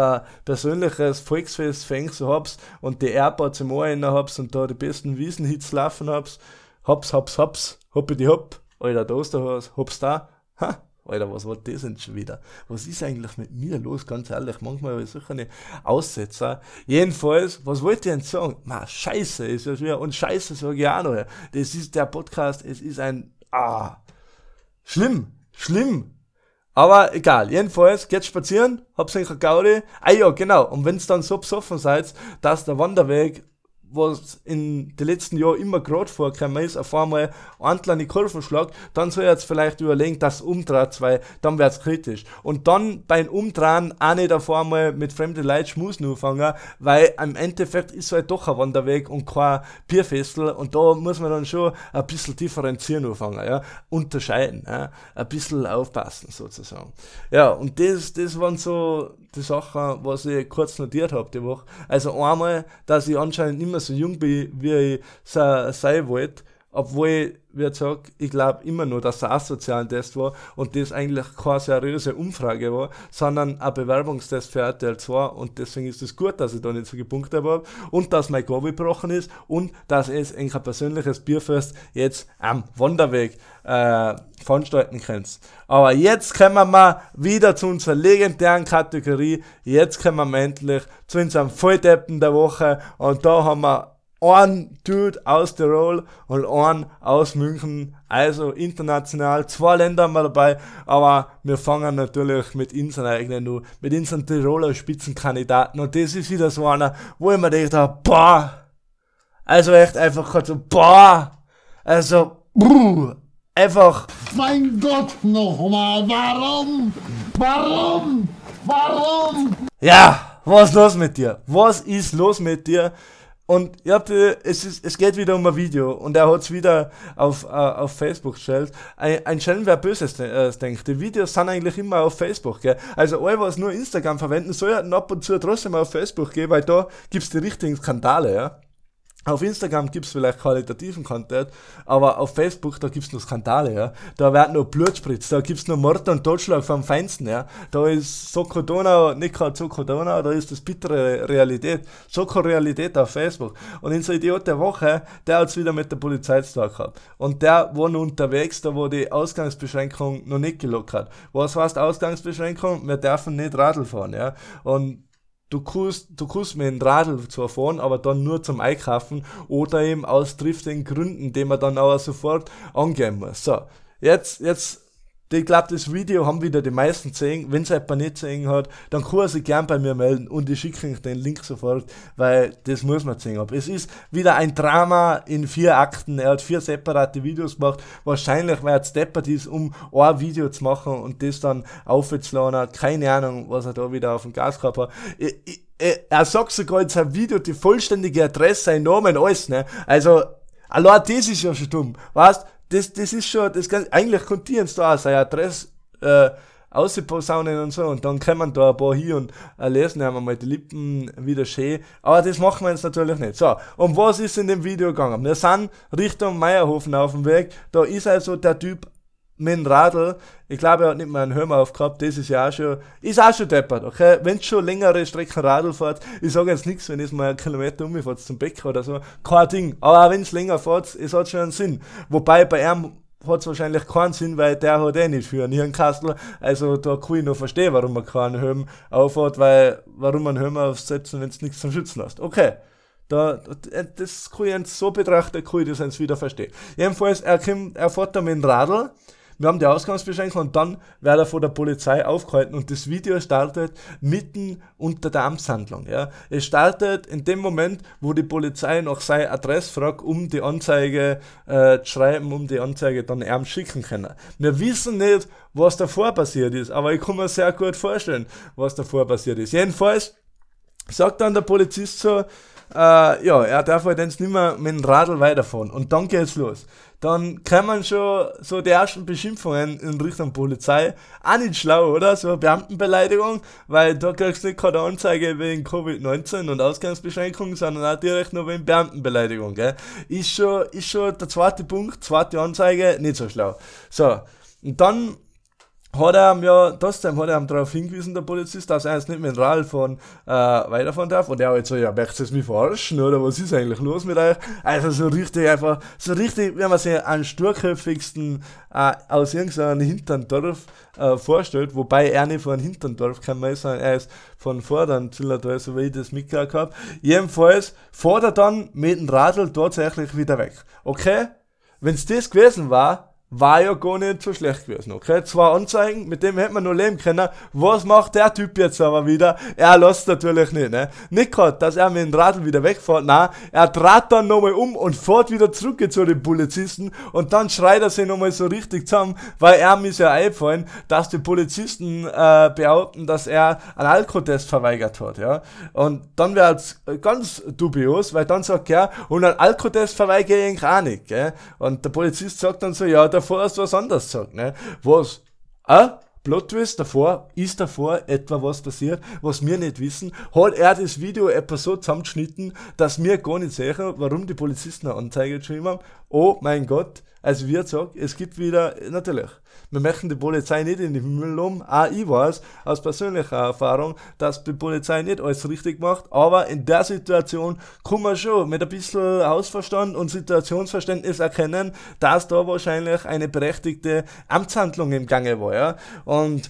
Speaker 7: persönliches Volksfest fängst, so hab's und die Airpods im Ohr hab's und da die besten Wiesenhits laufen hab's, hab's, hab's, hab's, hoppi die hopp, Alter, da ist der was, hab's da, ha, Alter, was war das denn schon wieder? Was ist eigentlich mit mir los? Ganz ehrlich, manchmal habe ich solche eine Aussetzer. Jedenfalls, was wollte ich denn sagen? Ma, scheiße ist ja schwer. Und scheiße sage ich auch noch. Das ist der Podcast, es ist ein, ah, schlimm, schlimm. Aber egal, jedenfalls, geht spazieren, hab's in Gaudi. Ah ja, genau. Und wenn's dann so besoffen seid, dass der Wanderweg was in den letzten Jahren immer gerade vorgekommen ist, auf einmal ein kleine Kurve schlagt, dann soll er jetzt vielleicht überlegen, dass umdreht, weil dann wird's kritisch. Und dann beim Umdrehen auch nicht auf einmal mit fremden Leuten Schmusen anfangen, weil im Endeffekt ist halt doch ein Wanderweg und kein Bierfestel und da muss man dann schon ein bisschen differenzieren anfangen, ja, unterscheiden, ja, ein bisschen aufpassen sozusagen. Ja, und das, das waren so die Sachen, was ich kurz notiert habe die Woche. Also einmal, dass ich anscheinend immer so jung bin, wie ich sein wollte, obwohl wie gesagt, ich glaube immer nur, dass er asozialen Test war und das eigentlich keine seriöse Umfrage war, sondern ein Bewerbungstest für RTL 2 und deswegen ist es gut, dass ich da nicht so gepunktet habe und dass mein Go gebrochen ist und dass es ein persönliches Bierfest jetzt am Wanderweg äh, veranstalten könnt. Aber jetzt kommen wir mal wieder zu unserer legendären Kategorie, jetzt kommen wir endlich zu unserem Volldeppen der Woche und da haben wir ein Dude aus Tirol und ein aus München. Also international, zwei Länder haben wir dabei, aber wir fangen natürlich mit unseren eigenen nur, mit unseren Tiroler Spitzenkandidaten. Und das ist wieder so einer, wo ich mir gedacht boah, also echt einfach so, boah, also, bruh, einfach.
Speaker 10: Mein Gott nochmal, warum? Warum? Warum?
Speaker 7: Ja, was ist los mit dir? Was ist los mit dir? Und ihr habt, es, ist, es geht wieder um ein Video und er hat es wieder auf, uh, auf Facebook gestellt. Ein, ein Schelm, wer Böses äh, denkt. Die Videos sind eigentlich immer auf Facebook. Gell? Also alle, was nur Instagram verwenden, sollten ab und zu trotzdem auf Facebook gehen, weil da gibt es die richtigen Skandale. Ja? Auf Instagram gibt es vielleicht qualitativen Content, aber auf Facebook, da gibt es nur Skandale, ja. Da wird nur Blut spritzt, da gibt es nur Mord und Totschlag vom Feinsten, ja. Da ist Soko Donau, nicht gerade Soko Donau, da ist das bittere Realität. Soko Realität auf Facebook. Und in so Idiot der Woche, der hat es wieder mit der Polizei zu tun gehabt. Und der war noch unterwegs, da wo die Ausgangsbeschränkung noch nicht gelockert. Was heißt Ausgangsbeschränkung? Wir dürfen nicht Radl fahren, ja. Und du kannst, du kannst mit dem Radl zwar fahren, aber dann nur zum Einkaufen oder eben aus triftigen Gründen, die man dann aber sofort angehen muss. So, jetzt, jetzt ich glaube, das Video haben wieder die meisten gesehen. Wenn es jemand nicht gesehen hat, dann kann er sich gern bei mir melden und ich schicke euch den Link sofort, weil das muss man sehen. Aber es ist wieder ein Drama in vier Akten. Er hat vier separate Videos gemacht. Wahrscheinlich, weil er deppert ist, um ein Video zu machen und das dann aufzuladen. Keine Ahnung, was er da wieder auf dem Gas gehabt hat. Ich, ich, er sagt sogar in seinem Video die vollständige Adresse, sein Namen, alles, ne? Also, allein das ist ja schon dumm. Weißt das, das ist schon, das kann, eigentlich konnte ich da auch seine Adresse, äh, ausposaunen und so und dann kommen da ein paar hier und äh, lesen haben mal die Lippen wieder schön. Aber das machen wir jetzt natürlich nicht. So, und was ist in dem Video gegangen? Wir sind Richtung Meierhofen auf dem Weg. Da ist also der Typ mit dem Radl, ich glaube, er hat nicht mal einen Helm aufgehabt, das ist ja auch schon, ist auch schon deppert, okay? Wenn du schon längere Strecken Radl fährt, ich sage jetzt nichts, wenn es mal einen Kilometer umfährt zum Bäcker oder so, kein Ding. Aber auch wenn es länger fährt, es hat schon einen Sinn. Wobei bei ihm hat es wahrscheinlich keinen Sinn, weil der hat eh nicht für einen Hirnkastel. Also da kann ich noch verstehen, warum man keinen Helm aufhat, weil warum man einen Helm aufsetzen, wenn es nichts zum Schützen hast. Okay. Da, das kann ich so betrachten, kann ich das wieder verstehen. Jedenfalls, er, kommt, er fährt da mit dem Radl wir haben die Ausgangsbeschränkung und dann wird er von der Polizei aufgehalten und das Video startet mitten unter der Amtshandlung. Ja. Es startet in dem Moment, wo die Polizei nach seiner Adresse fragt, um die Anzeige äh, zu schreiben, um die Anzeige dann ihm schicken können. Wir wissen nicht, was davor passiert ist, aber ich kann mir sehr gut vorstellen, was davor passiert ist. Jedenfalls sagt dann der Polizist so, äh, ja, er darf halt jetzt nicht mehr mit dem Radl weiterfahren. Und dann geht's los. Dann kommen schon so die ersten Beschimpfungen in Richtung Polizei. Auch nicht schlau, oder? So eine Beamtenbeleidigung, weil da kriegst du nicht keine Anzeige wegen Covid-19 und Ausgangsbeschränkungen, sondern auch direkt nur wegen Beamtenbeleidigung, gell? Ist schon, ist schon der zweite Punkt, zweite Anzeige, nicht so schlau. So. Und dann hat er ihm ja, das hat er ihm darauf hingewiesen, der Polizist, dass er jetzt nicht mit dem Rad fahren, äh, weiterfahren darf. Und er hat so, ja, möchtest du mich verarschen, oder was ist eigentlich los mit euch? Also so richtig einfach, so richtig, wenn man sich einen sturköpfigsten äh, aus irgendeinem Hinterndorf äh, vorstellt, wobei er nicht von Hinterndorf kann man sagen, er ist von Vordern Zillertal, so wie ich das mitgekriegt habe. Jedenfalls fährt er dann mit dem Radl tatsächlich wieder weg. Okay? Wenn's das gewesen war, war ja gar nicht so schlecht gewesen, okay? Zwei Anzeigen, mit dem hätte man noch leben können. Was macht der Typ jetzt aber wieder? Er lässt natürlich nicht, ne? Nicht gerade, dass er mit dem Radl wieder wegfährt, nein, er dreht dann nochmal um und fährt wieder zurück zu den Polizisten und dann schreit er sich nochmal so richtig zusammen, weil er mir ja einfallen, dass die Polizisten äh, behaupten, dass er einen Alkotest verweigert hat, ja? Und dann wäre es ganz dubios, weil dann sagt er, und einen Alkotest verweigere ich auch nicht, gell? Und der Polizist sagt dann so, ja, der davor hast du was anderes gesagt, ne? Was? Ah? Plot Twist davor, ist davor etwa was passiert, was wir nicht wissen, hat er das Video etwa so zusammengeschnitten, dass wir gar nicht sehen, warum die Polizisten eine Anzeige geschrieben haben. Oh mein Gott, also wie gesagt, es gibt wieder, natürlich, wir möchten die Polizei nicht in den Himmel loben. Auch ich weiß aus persönlicher Erfahrung, dass die Polizei nicht alles richtig macht. Aber in der Situation kann man schon mit ein bisschen Hausverstand und Situationsverständnis erkennen, dass da wahrscheinlich eine berechtigte Amtshandlung im Gange war. Ja? Und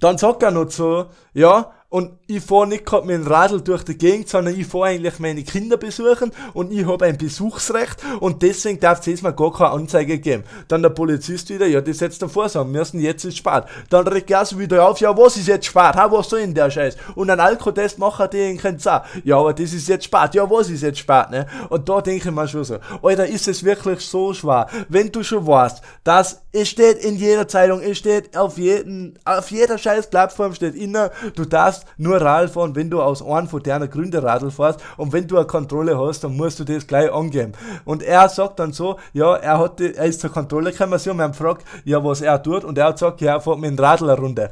Speaker 7: dann sagt er noch so, ja, und ich fahre nicht gerade mit dem Radl durch die Gegend, sondern ich fahre eigentlich meine Kinder besuchen und ich habe ein Besuchsrecht und deswegen darf es mal gar keine Anzeige geben. Dann der Polizist wieder, ja, das jetzt davor sagen müssen, jetzt ist spät. Dann regt er wieder auf, ja, was ist jetzt spät? Ha, was soll denn der Scheiß? Und ein Alkotest machen die in auch. Ja, aber das ist jetzt spät. Ja, was ist jetzt spät, ne? Und da denke ich mir schon so, Alter, ist es wirklich so schwer, wenn du schon weißt, dass es steht in jeder Zeitung, es steht auf jeden, auf jeder scheiß Plattform steht inner, du darfst darfst nur Radl fahren, wenn du aus einem von deiner Gründe Radl fährst und wenn du eine Kontrolle hast, dann musst du das gleich angeben. Und er sagt dann so, ja, er hat die, er ist zur Kontrolle gekommen, sie haben ihn gefragt, ja, was er tut und er hat gesagt, ja, er fährt mit dem Radl eine Runde.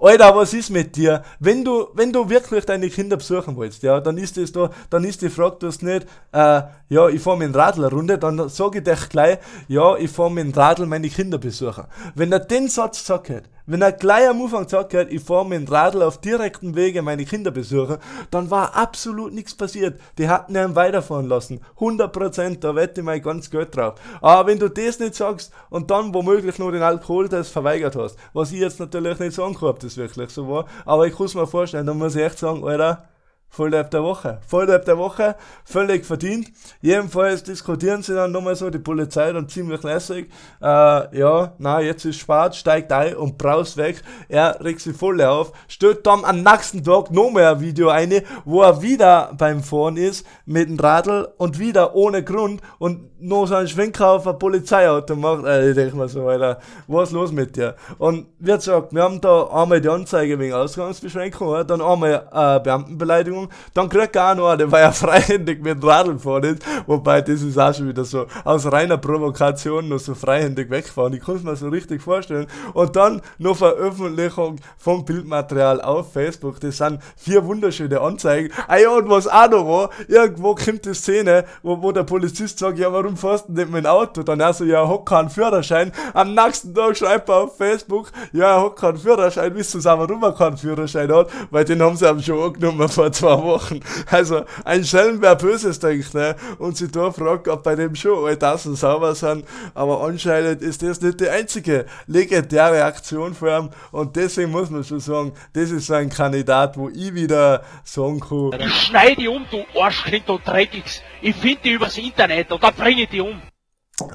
Speaker 7: Alter, was ist mit dir? Wenn du, wenn du wirklich deine Kinder besuchen willst, ja, dann ist das da, dann ist die Frage, dass nicht, äh, ja, ich fahr mit dem Radl eine Runde, dann sage ich dir gleich, ja, ich fahr mit dem Radl meine Kinder besuchen. Wenn er den Satz sagt, wenn er gleich am Anfang gesagt hat, ich fahre mit dem Radl auf direkten Wege meine Kinder besuchen, dann war absolut nichts passiert. Die hatten ihn weiterfahren lassen. 100%, da wette ich mein ganz Geld drauf. Aber wenn du das nicht sagst und dann womöglich nur den Alkoholtest verweigert hast, was ich jetzt natürlich nicht sagen kann, ob das wirklich so war, aber ich es mir vorstellen, dann muss ich echt sagen, Alter, Volltrap der Woche. Volltrap der Woche, völlig verdient. Jedenfalls diskutieren sie dann nochmal so, die Polizei dann ziemlich lässig. Äh, ja, na, jetzt ist spät, steigt ein und braust weg. Er regt sich voll auf, stellt dann am nächsten Tag nochmal ein Video ein, wo er wieder beim Fahren ist, mit dem Radl und wieder ohne Grund und noch so einen Schwenker auf ein Polizeiauto macht. Äh, ich denke mir so, Alter, was ist los mit dir? Und wie gesagt, wir haben da einmal die Anzeige wegen Ausgangsbeschränkung, dann einmal äh, Beamtenbeleidigung Verfügung. Dann kriegt er auch noch einen, weil er freihändig mit dem Radl gefahren ist. Wobei, das ist auch schon wieder so aus reiner Provokation noch so freihändig wegfahren. Ich kann es mir so richtig vorstellen. Und dann noch Veröffentlichung vom Bildmaterial auf Facebook. Das sind vier wunderschöne Anzeigen. Ah ja, und was auch noch war, irgendwo kommt die Szene, wo, wo der Polizist sagt, ja, warum fährst du nicht mit dem Auto? Dann er so, ja, er hat keinen Führerschein. Am nächsten Tag schreibt er auf Facebook, ja, er hat keinen Führerschein. Wisst ihr, warum er keinen Führerschein hat? Weil den haben sie ihm schon angenommen vor zwei zwei Wochen. Also ein Schelm, wer Böses denkt, ne? Und sie da fragt, ob bei dem schon alle Tassen sauber sind. Aber anscheinend ist das nicht die einzige legendäre Aktion für ihn. Und deswegen muss man schon sagen, das ist so ein Kandidat, wo ich wieder sagen kann.
Speaker 11: Ich schneide die um, du Arschkind, du Dreckigs. Ich finde die übers Internet und da bringe ich die um.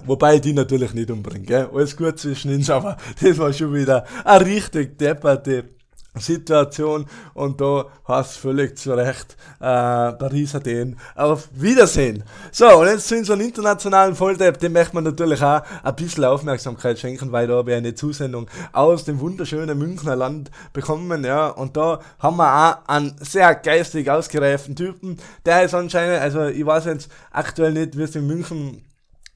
Speaker 7: Wobei ich die natürlich nicht umbringe, gell? Alles gut zwischen uns, aber das war schon wieder eine richtig depperte Situation und da hast völlig zu Recht äh, Paris Athen. Auf Wiedersehen. So, und jetzt zu unserem internationalen Volltap, dem möchte man natürlich auch ein bisschen Aufmerksamkeit schenken, weil da habe ich eine Zusendung aus dem wunderschönen Münchner Land bekommen, ja, und da haben wir auch einen sehr geistig ausgereiften Typen, der ist anscheinend, also ich weiß jetzt aktuell nicht, wie es in München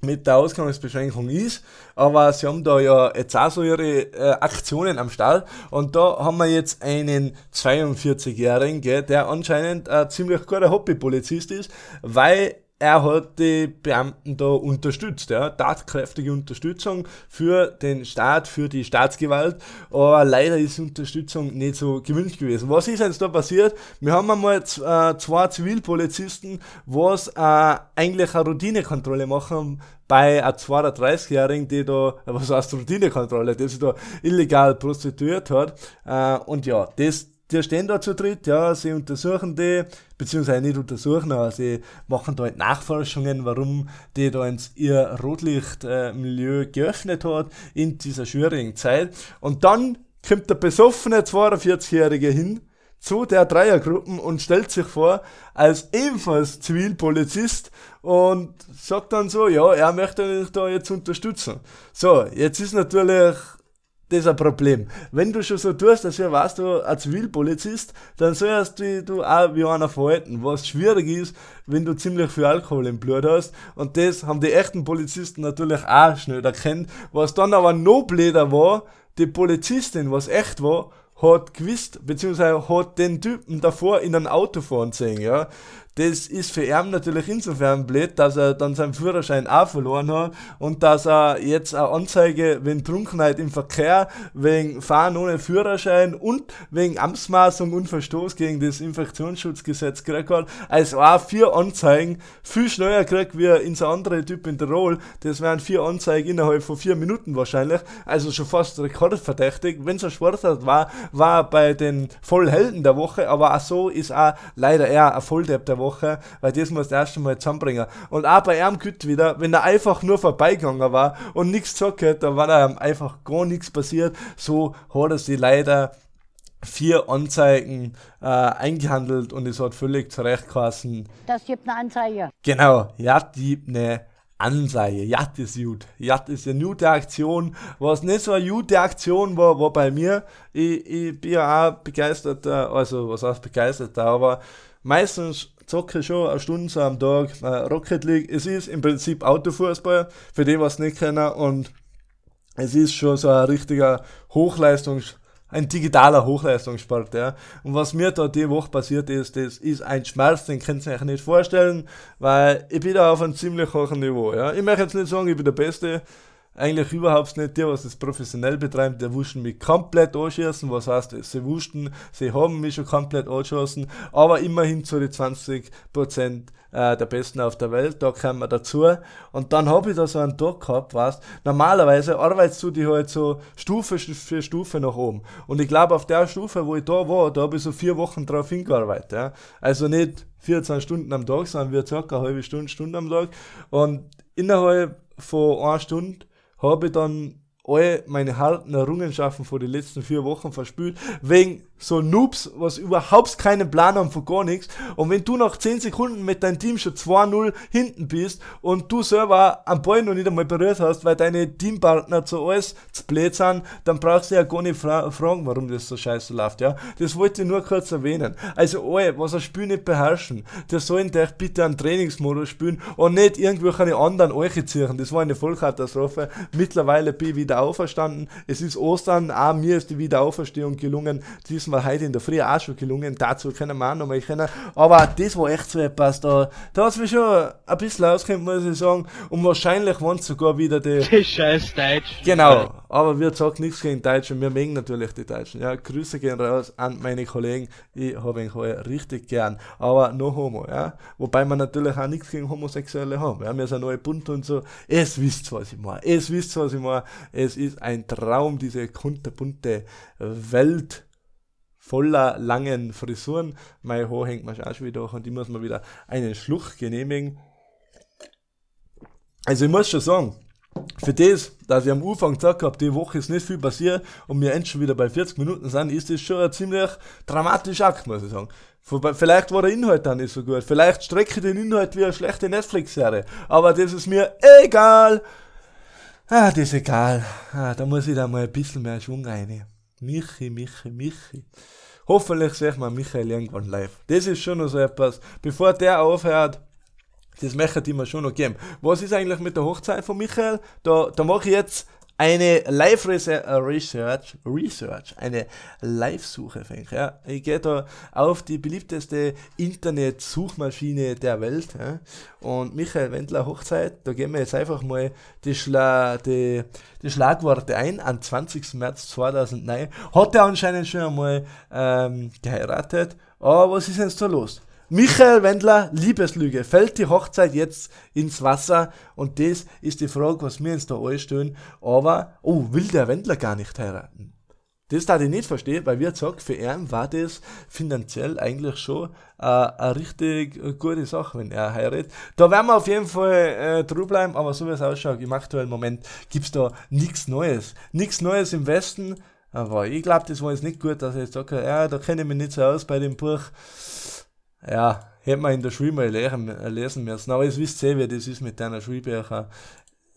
Speaker 7: mit der Ausgangsbeschränkung ist, aber sie haben da ja jetzt auch so ihre äh, Aktionen am Start und da haben wir jetzt einen 42-Jährigen, der anscheinend ein ziemlich guter Hobbypolizist ist, weil er hat die Beamten da unterstützt, ja, tatkräftige Unterstützung für den Staat, für die Staatsgewalt, aber leider ist die Unterstützung nicht so gewünscht gewesen. Was ist jetzt da passiert? Wir haben einmal äh, zwei Zivilpolizisten, was äh, eigentlich eine Routinekontrolle machen bei einem 32-Jährigen, die da, was heißt Routinekontrolle, der sich da illegal prostituiert hat, äh, und ja, das die stehen da zu dritt, ja, sie untersuchen die, beziehungsweise nicht untersuchen, aber sie machen da halt Nachforschungen, warum die da ins ihr Rotlichtmilieu äh, geöffnet hat in dieser schwierigen Zeit. Und dann kommt der besoffene 42-Jährige hin zu der Dreiergruppen und stellt sich vor als ebenfalls Zivilpolizist und sagt dann so, ja, er möchte mich da jetzt unterstützen. So, jetzt ist natürlich das ist ein Problem. Wenn du schon so tust, dass ja weißt du, als Zivilpolizist, dann sollst du, du auch wie einer verhalten, was schwierig ist, wenn du ziemlich viel Alkohol im Blut hast. Und das haben die echten Polizisten natürlich auch schnell erkannt. Was dann aber noch blöder war, die Polizistin, was echt war, hat gewusst, beziehungsweise hat den Typen davor in ein Auto fahren sehen, ja. Das ist für ihn natürlich insofern blöd, dass er dann seinen Führerschein auch verloren hat und dass er jetzt eine Anzeige wegen Trunkenheit im Verkehr, wegen Fahren ohne Führerschein und wegen Amtsmaßung und Verstoß gegen das Infektionsschutzgesetz gekriegt hat. Also auch vier Anzeigen, viel schneller gekriegt wie in so andere Typ in Tirol. Das wären vier Anzeigen innerhalb von vier Minuten wahrscheinlich. Also schon fast rekordverdächtig. Wenn es ein Sportart war, war bei den Vollhelden der Woche, aber auch so ist auch leider eher ein Volldepp der Woche Woche, weil das muss das erste Mal zusammenbringen. Und auch bei ihm gut wieder, wenn er einfach nur vorbeigegangen war und nichts gesagt hat, dann war da einfach gar nichts passiert. So hat er sie leider vier Anzeigen äh, eingehandelt und es hat völlig zurechtgeheißen.
Speaker 12: Das gibt eine Anzeige.
Speaker 7: Genau, ja, die eine Anzeige. Ja, das ist gut. Ja, das ist eine gute Aktion. Was nicht so eine gute Aktion war, war bei mir. Ich, ich bin ja auch begeisterter, also was heißt begeisterter, aber meistens zocke schon eine Stunde so am Tag äh, Rocket League. Es ist im Prinzip Autofußball, für die, was nicht kennen. Und es ist schon so ein richtiger Hochleistungs- ein digitaler Hochleistungssport, ja. Und was mir da die Woche passiert ist, das ist ein Schmerz, den könnt ihr euch nicht vorstellen, weil ich bin da auf einem ziemlich hohen Niveau, ja. Ich möchte jetzt nicht sagen, ich bin der Beste, eigentlich überhaupt nicht. Die, was das professionell betreiben, die wussten mich komplett anschießen. Was heißt, sie wussten, sie haben mich schon komplett angeschossen, aber immerhin zu den 20% äh, der Besten auf der Welt, da kommen wir dazu. Und dann habe ich da so einen Tag gehabt, weißt normalerweise arbeitest du dich halt so Stufe für Stufe nach oben. Und ich glaube, auf der Stufe, wo ich da war, da habe ich so vier Wochen drauf hingearbeitet. Ja? Also nicht 24 Stunden am Tag, sondern wir circa eine halbe Stunde, Stunde am Tag. Und innerhalb von einer Stunde habe dann all meine harten Errungenschaften vor den letzten vier Wochen verspült, wegen so Noobs, was überhaupt keinen Plan haben von gar nichts. Und wenn du nach 10 Sekunden mit deinem Team schon 2-0 hinten bist und du selber am Ball noch nicht einmal berührt hast, weil deine Teampartner zu alles zu blöd sind, dann brauchst du ja gar nicht fra fragen, warum das so scheiße läuft, ja. Das wollte ich nur kurz erwähnen. Also alle, was ein Spiel nicht beherrschen, der sollen dich bitte einen Trainingsmodus spielen und nicht irgendwelche anderen Euche ziehen. Das war eine Vollkatastrophe. Mittlerweile bin ich wieder auferstanden. Es ist Ostern, auch mir ist die Wiederauferstehung gelungen. Dies ist mir heute in der Früh auch schon gelungen, dazu können wir auch noch mal können. Aber das war echt so etwas, da, da hat es mich schon ein bisschen ausgekommen, muss ich sagen. Und wahrscheinlich waren es sogar wieder die.
Speaker 11: Die scheiß Deutschen.
Speaker 7: Genau, aber wir sagen nichts gegen Deutsche, wir mögen natürlich die Deutschen. Ja, Grüße gehen raus an meine Kollegen, ich habe ihn heute richtig gern. Aber no homo, ja. Wobei wir natürlich auch nichts gegen Homosexuelle haben. Ja, wir sind alle bunt und so. Es wisst, was ich meine. Es wisst, was ich meine. Es ist ein Traum, diese kunterbunte Welt voller langen Frisuren. Mein Haar hängt mir auch schon wieder und ich muss mir wieder einen Schluck genehmigen. Also ich muss schon sagen, für das, dass ich am Anfang gesagt habe, die Woche ist nicht viel passiert und wir endlich schon wieder bei 40 Minuten sind, ist das schon ein ziemlich dramatischer Akt, muss ich sagen. Vielleicht war der Inhalt dann nicht so gut. Vielleicht strecke ich den Inhalt wie eine schlechte Netflix-Serie. Aber das ist mir egal. Ah, das ist egal. Ah, da muss ich da mal ein bisschen mehr Schwung rein. Michi, Michi, Michi. Hoffentlich sehen wir Michael irgendwann live. Das ist schon noch so etwas. Bevor der aufhört, das möchte ich mir schon noch geben. Was ist eigentlich mit der Hochzeit von Michael? Da, da mache ich jetzt eine Live-Research, Research, eine Live-Suche, ich. Ja. Ich gehe da auf die beliebteste Internet-Suchmaschine der Welt. Ja. Und Michael Wendler Hochzeit, da gehen wir jetzt einfach mal die, Schla die, die Schlagworte ein. Am 20. März 2009 hat er anscheinend schon einmal ähm, geheiratet. Aber was ist jetzt da los? Michael Wendler, Liebeslüge. Fällt die Hochzeit jetzt ins Wasser? Und das ist die Frage, was wir uns da anstellen. Aber, oh, will der Wendler gar nicht heiraten? Das darf ich nicht verstehen, weil wir gesagt, für ihn war das finanziell eigentlich schon äh, eine richtig gute Sache, wenn er heiratet. Da werden wir auf jeden Fall äh, drüber bleiben, aber so wie es ausschaut, im aktuellen Moment gibt's da nichts Neues. Nichts Neues im Westen, aber ich glaube, das war jetzt nicht gut, dass er jetzt sagt, ja, da kenne ich mich nicht so aus bei dem Buch ja, hätte man in der Schule mal lesen, lesen müssen. Aber jetzt wisst ihr, wie das ist mit deiner Schulbücher.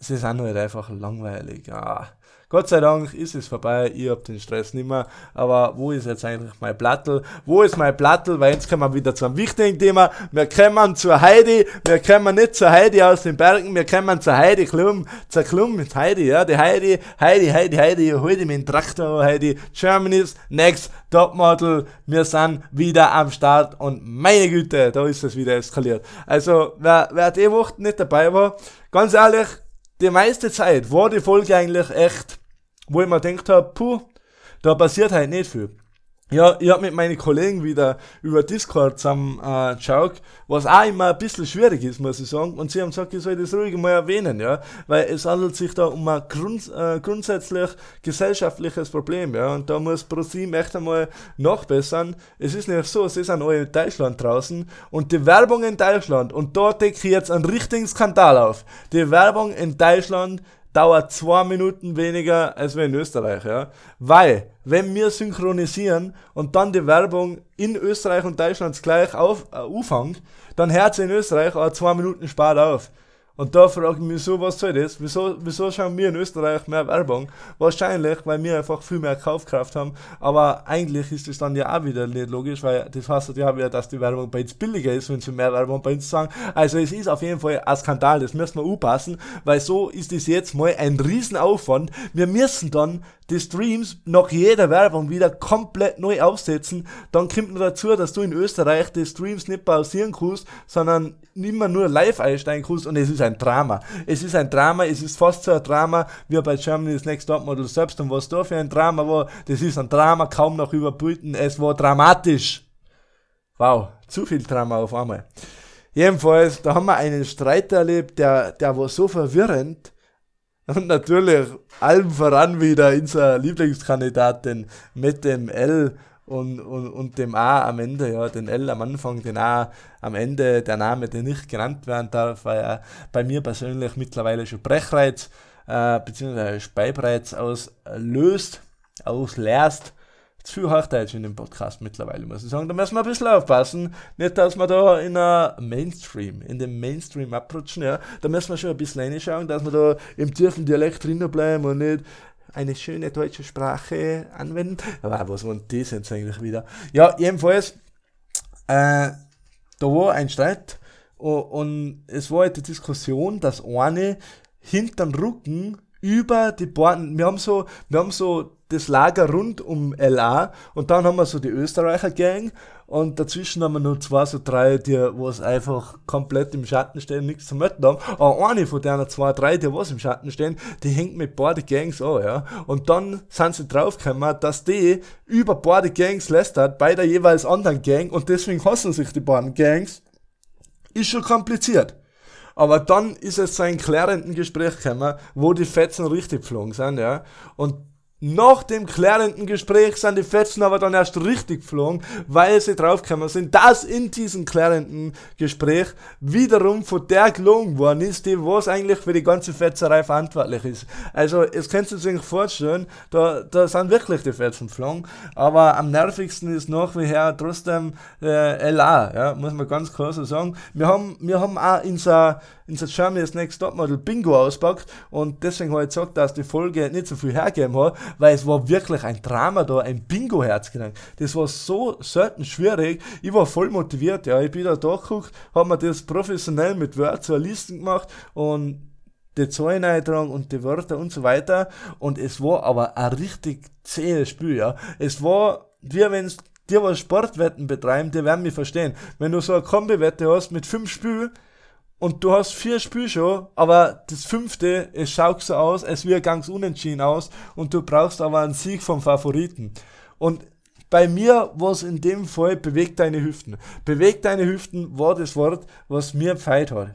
Speaker 7: Sie sind halt einfach langweilig. Ah. Gott sei Dank ist es vorbei, ich hab den Stress nicht mehr. Aber wo ist jetzt eigentlich mein Plattel? Wo ist mein Plattel? Weil jetzt kommen wir wieder zu einem wichtigen Thema. Wir kommen zur Heidi. Wir kommen nicht zur Heidi aus den Bergen. Wir kommen zur Heidi Klum. Zur Klum mit Heidi, ja. Die Heidi, Heidi, Heidi, Heidi. Heute mit dem Traktor, Heidi. Germany's Next Topmodel. Wir sind wieder am Start. Und meine Güte, da ist es wieder eskaliert. Also, wer, wer die Woche nicht dabei war, ganz ehrlich, die meiste Zeit war die Folge eigentlich echt wo ich mir gedacht habe, puh, da passiert halt nicht viel. Ja, ich habe mit meinen Kollegen wieder über Discord zusammen äh, geschaut, was auch immer ein bisschen schwierig ist, muss ich sagen. Und sie haben gesagt, ich soll das ruhig mal erwähnen, ja. Weil es handelt sich da um ein Grund, äh, grundsätzlich gesellschaftliches Problem, ja. Und da muss ProSieben echt einmal nachbessern. Es ist nämlich so, sie sind alle in Deutschland draußen und die Werbung in Deutschland, und da decke ich jetzt einen richtigen Skandal auf. Die Werbung in Deutschland dauert zwei Minuten weniger als wir in Österreich, ja. Weil, wenn wir synchronisieren und dann die Werbung in Österreich und Deutschland gleich auf, äh, aufhängt, dann hört sie in Österreich auch zwei Minuten spart auf. Und da frage ich mich so, was soll das? Wieso, wieso schauen wir in Österreich mehr Werbung? Wahrscheinlich, weil wir einfach viel mehr Kaufkraft haben. Aber eigentlich ist das dann ja auch wieder nicht logisch, weil das heißt ja wieder, dass die Werbung bei uns billiger ist, wenn sie mehr Werbung bei uns sagen. Also es ist auf jeden Fall ein Skandal, das müssen wir aufpassen, weil so ist es jetzt mal ein Riesenaufwand. Wir müssen dann die Streams nach jeder Werbung wieder komplett neu aufsetzen. Dann kommt noch dazu, dass du in Österreich die Streams nicht pausieren kannst, sondern immer nur live einsteigen kannst und es ist ein Drama. Es ist ein Drama, es ist fast so ein Drama wie bei Germany's Next Top Model selbst und was da für ein Drama war, das ist ein Drama kaum noch überbrüten. Es war dramatisch. Wow, zu viel Drama auf einmal. Jedenfalls, da haben wir einen Streit erlebt, der, der war so verwirrend, und natürlich allem voran wieder unser Lieblingskandidatin mit dem L und, und, und dem A am Ende, ja, den L am Anfang, den A am Ende, der Name, der nicht genannt werden darf, weil er bei mir persönlich mittlerweile schon Brechreiz äh, bzw. Speibreiz auslöst, ausleerst zu Hochdeutsch in dem Podcast mittlerweile, muss ich sagen. Da müssen wir ein bisschen aufpassen. Nicht, dass wir da in der Mainstream, in dem Mainstream abrutschen, ja. Da müssen wir schon ein bisschen reinschauen, dass wir da im tiefen Dialekt drinnen bleiben und nicht eine schöne deutsche Sprache anwenden. Aber was war das jetzt eigentlich wieder? Ja, jedenfalls, äh, da war ein Streit und es war halt die Diskussion, dass eine hinterm Rücken über die Borden, wir haben so, wir haben so das Lager rund um LA und dann haben wir so die Österreicher Gang und dazwischen haben wir noch zwei, so drei, die was einfach komplett im Schatten stehen, nichts zu melden haben. Aber eine von denen zwei, drei, die was im Schatten stehen, die hängt mit beiden Gangs an, ja. Und dann sind sie draufgekommen, dass die über beide Gangs lästert, bei der jeweils anderen Gang und deswegen hassen sich die beiden Gangs. Ist schon kompliziert. Aber dann ist es zu einem klärenden Gespräch gekommen, wo die Fetzen richtig geflogen sind, ja. Und nach dem klärenden Gespräch sind die Fetzen aber dann erst richtig geflogen, weil sie draufgekommen sind, dass in diesem klärenden Gespräch wiederum von der gelogen worden ist, die was eigentlich für die ganze Fetzerei verantwortlich ist. Also, es könnt ihr sich vorstellen, da, da sind wirklich die Fetzen geflogen, aber am nervigsten ist nach wie her trotzdem äh, LA, ja, muss man ganz klar so sagen. Wir haben, wir haben auch in der Germany's Next Topmodel Bingo auspackt und deswegen habe ich gesagt, dass die Folge nicht so viel hergeben hat, weil es war wirklich ein Drama da, ein Bingo herzugegangen. Das war so selten schwierig. Ich war voll motiviert, ja. Ich bin da durchgeguckt, habe mir das professionell mit Word zur Listen gemacht und die Zahlen eintragen und die Wörter und so weiter. Und es war aber ein richtig zähes Spiel, ja. Es war, wie wenn es die, was Sportwetten betreiben, die werden mich verstehen. Wenn du so eine Kombi-Wette hast mit fünf Spielen, und du hast vier Spiele schon, aber das fünfte, es schaut so aus, es wird ganz unentschieden aus und du brauchst aber einen Sieg vom Favoriten. Und bei mir war es in dem Fall, beweg deine Hüften. Beweg deine Hüften war das Wort, was mir pfeilt hat.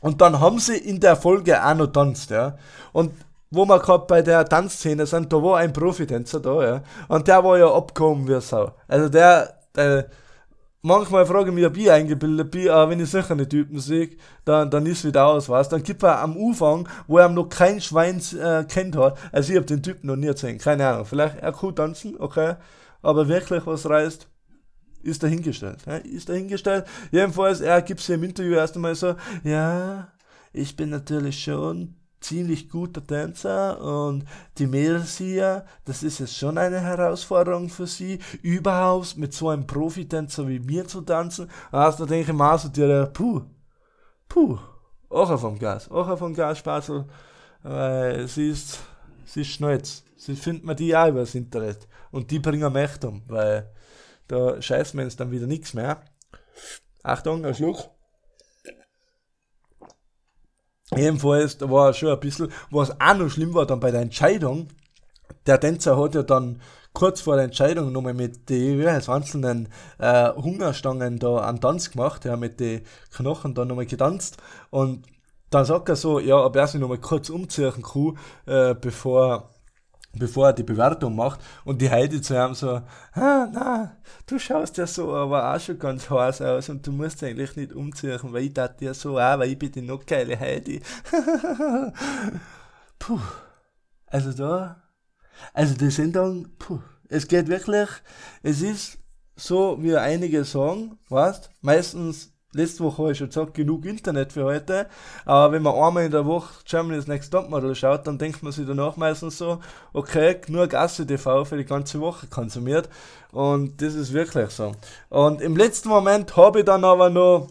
Speaker 7: Und dann haben sie in der Folge auch noch tanzt, ja. Und wo wir gerade bei der Tanzszene sind, da war ein Profitänzer da, ja. Und der war ja abgehoben wie Sau. Also der, der manchmal frage ich mich, ob ich eingebildet bin, aber wenn ich solche Typen sehe, dann, dann ist wieder aus, was. Dann gibt er am Anfang, wo er noch kein Schwein äh, kennt hat, also ich habe den Typen noch nie gesehen, keine Ahnung, vielleicht er kann tanzen, okay, aber wirklich was reißt, ist dahingestellt, ja, ist dahingestellt. Jedenfalls, er gibt es im Interview erst einmal so, ja, ich bin natürlich schon ziemlich guter Tänzer und die Mädels hier, das ist jetzt schon eine Herausforderung für sie, überhaupt mit so einem Profitänzer wie mir zu tanzen. Also da denke ich mal so dir, puh, puh, auch vom Gas, auch vom Gas, Spaßel, weil sie ist, sie ist schnell, sie findet man die auch übers Internet und die bringen Mächt um, weil da scheißen wir uns dann wieder nichts mehr. Achtung, ein Schluck. Jedenfalls, da war schon ein bisschen, was auch noch schlimm war dann bei der Entscheidung, der Tänzer hat ja dann kurz vor der Entscheidung nochmal mit den einzelnen äh, Hungerstangen da einen Tanz gemacht, ja, mit den Knochen da nochmal getanzt. Und dann sagt er so, ja, ob er sich nochmal kurz umziehen kann, äh, bevor bevor er die Bewertung macht und die Heidi zu ihm so, ah, na, du schaust ja so aber auch schon ganz heiß aus und du musst eigentlich nicht umziehen, weil ich dachte ja so auch, weil ich bin die noch geile Heidi. puh. Also da, also die Sendung, puh, es geht wirklich, es ist so, wie einige sagen, weißt, meistens letzte Woche habe ich schon gesagt, genug Internet für heute. Aber wenn man einmal in der Woche Germany's Next Topmodel schaut, dann denkt man sich danach meistens so, okay, genug Asse TV für die ganze Woche konsumiert. Und das ist wirklich so. Und im letzten Moment habe ich dann aber noch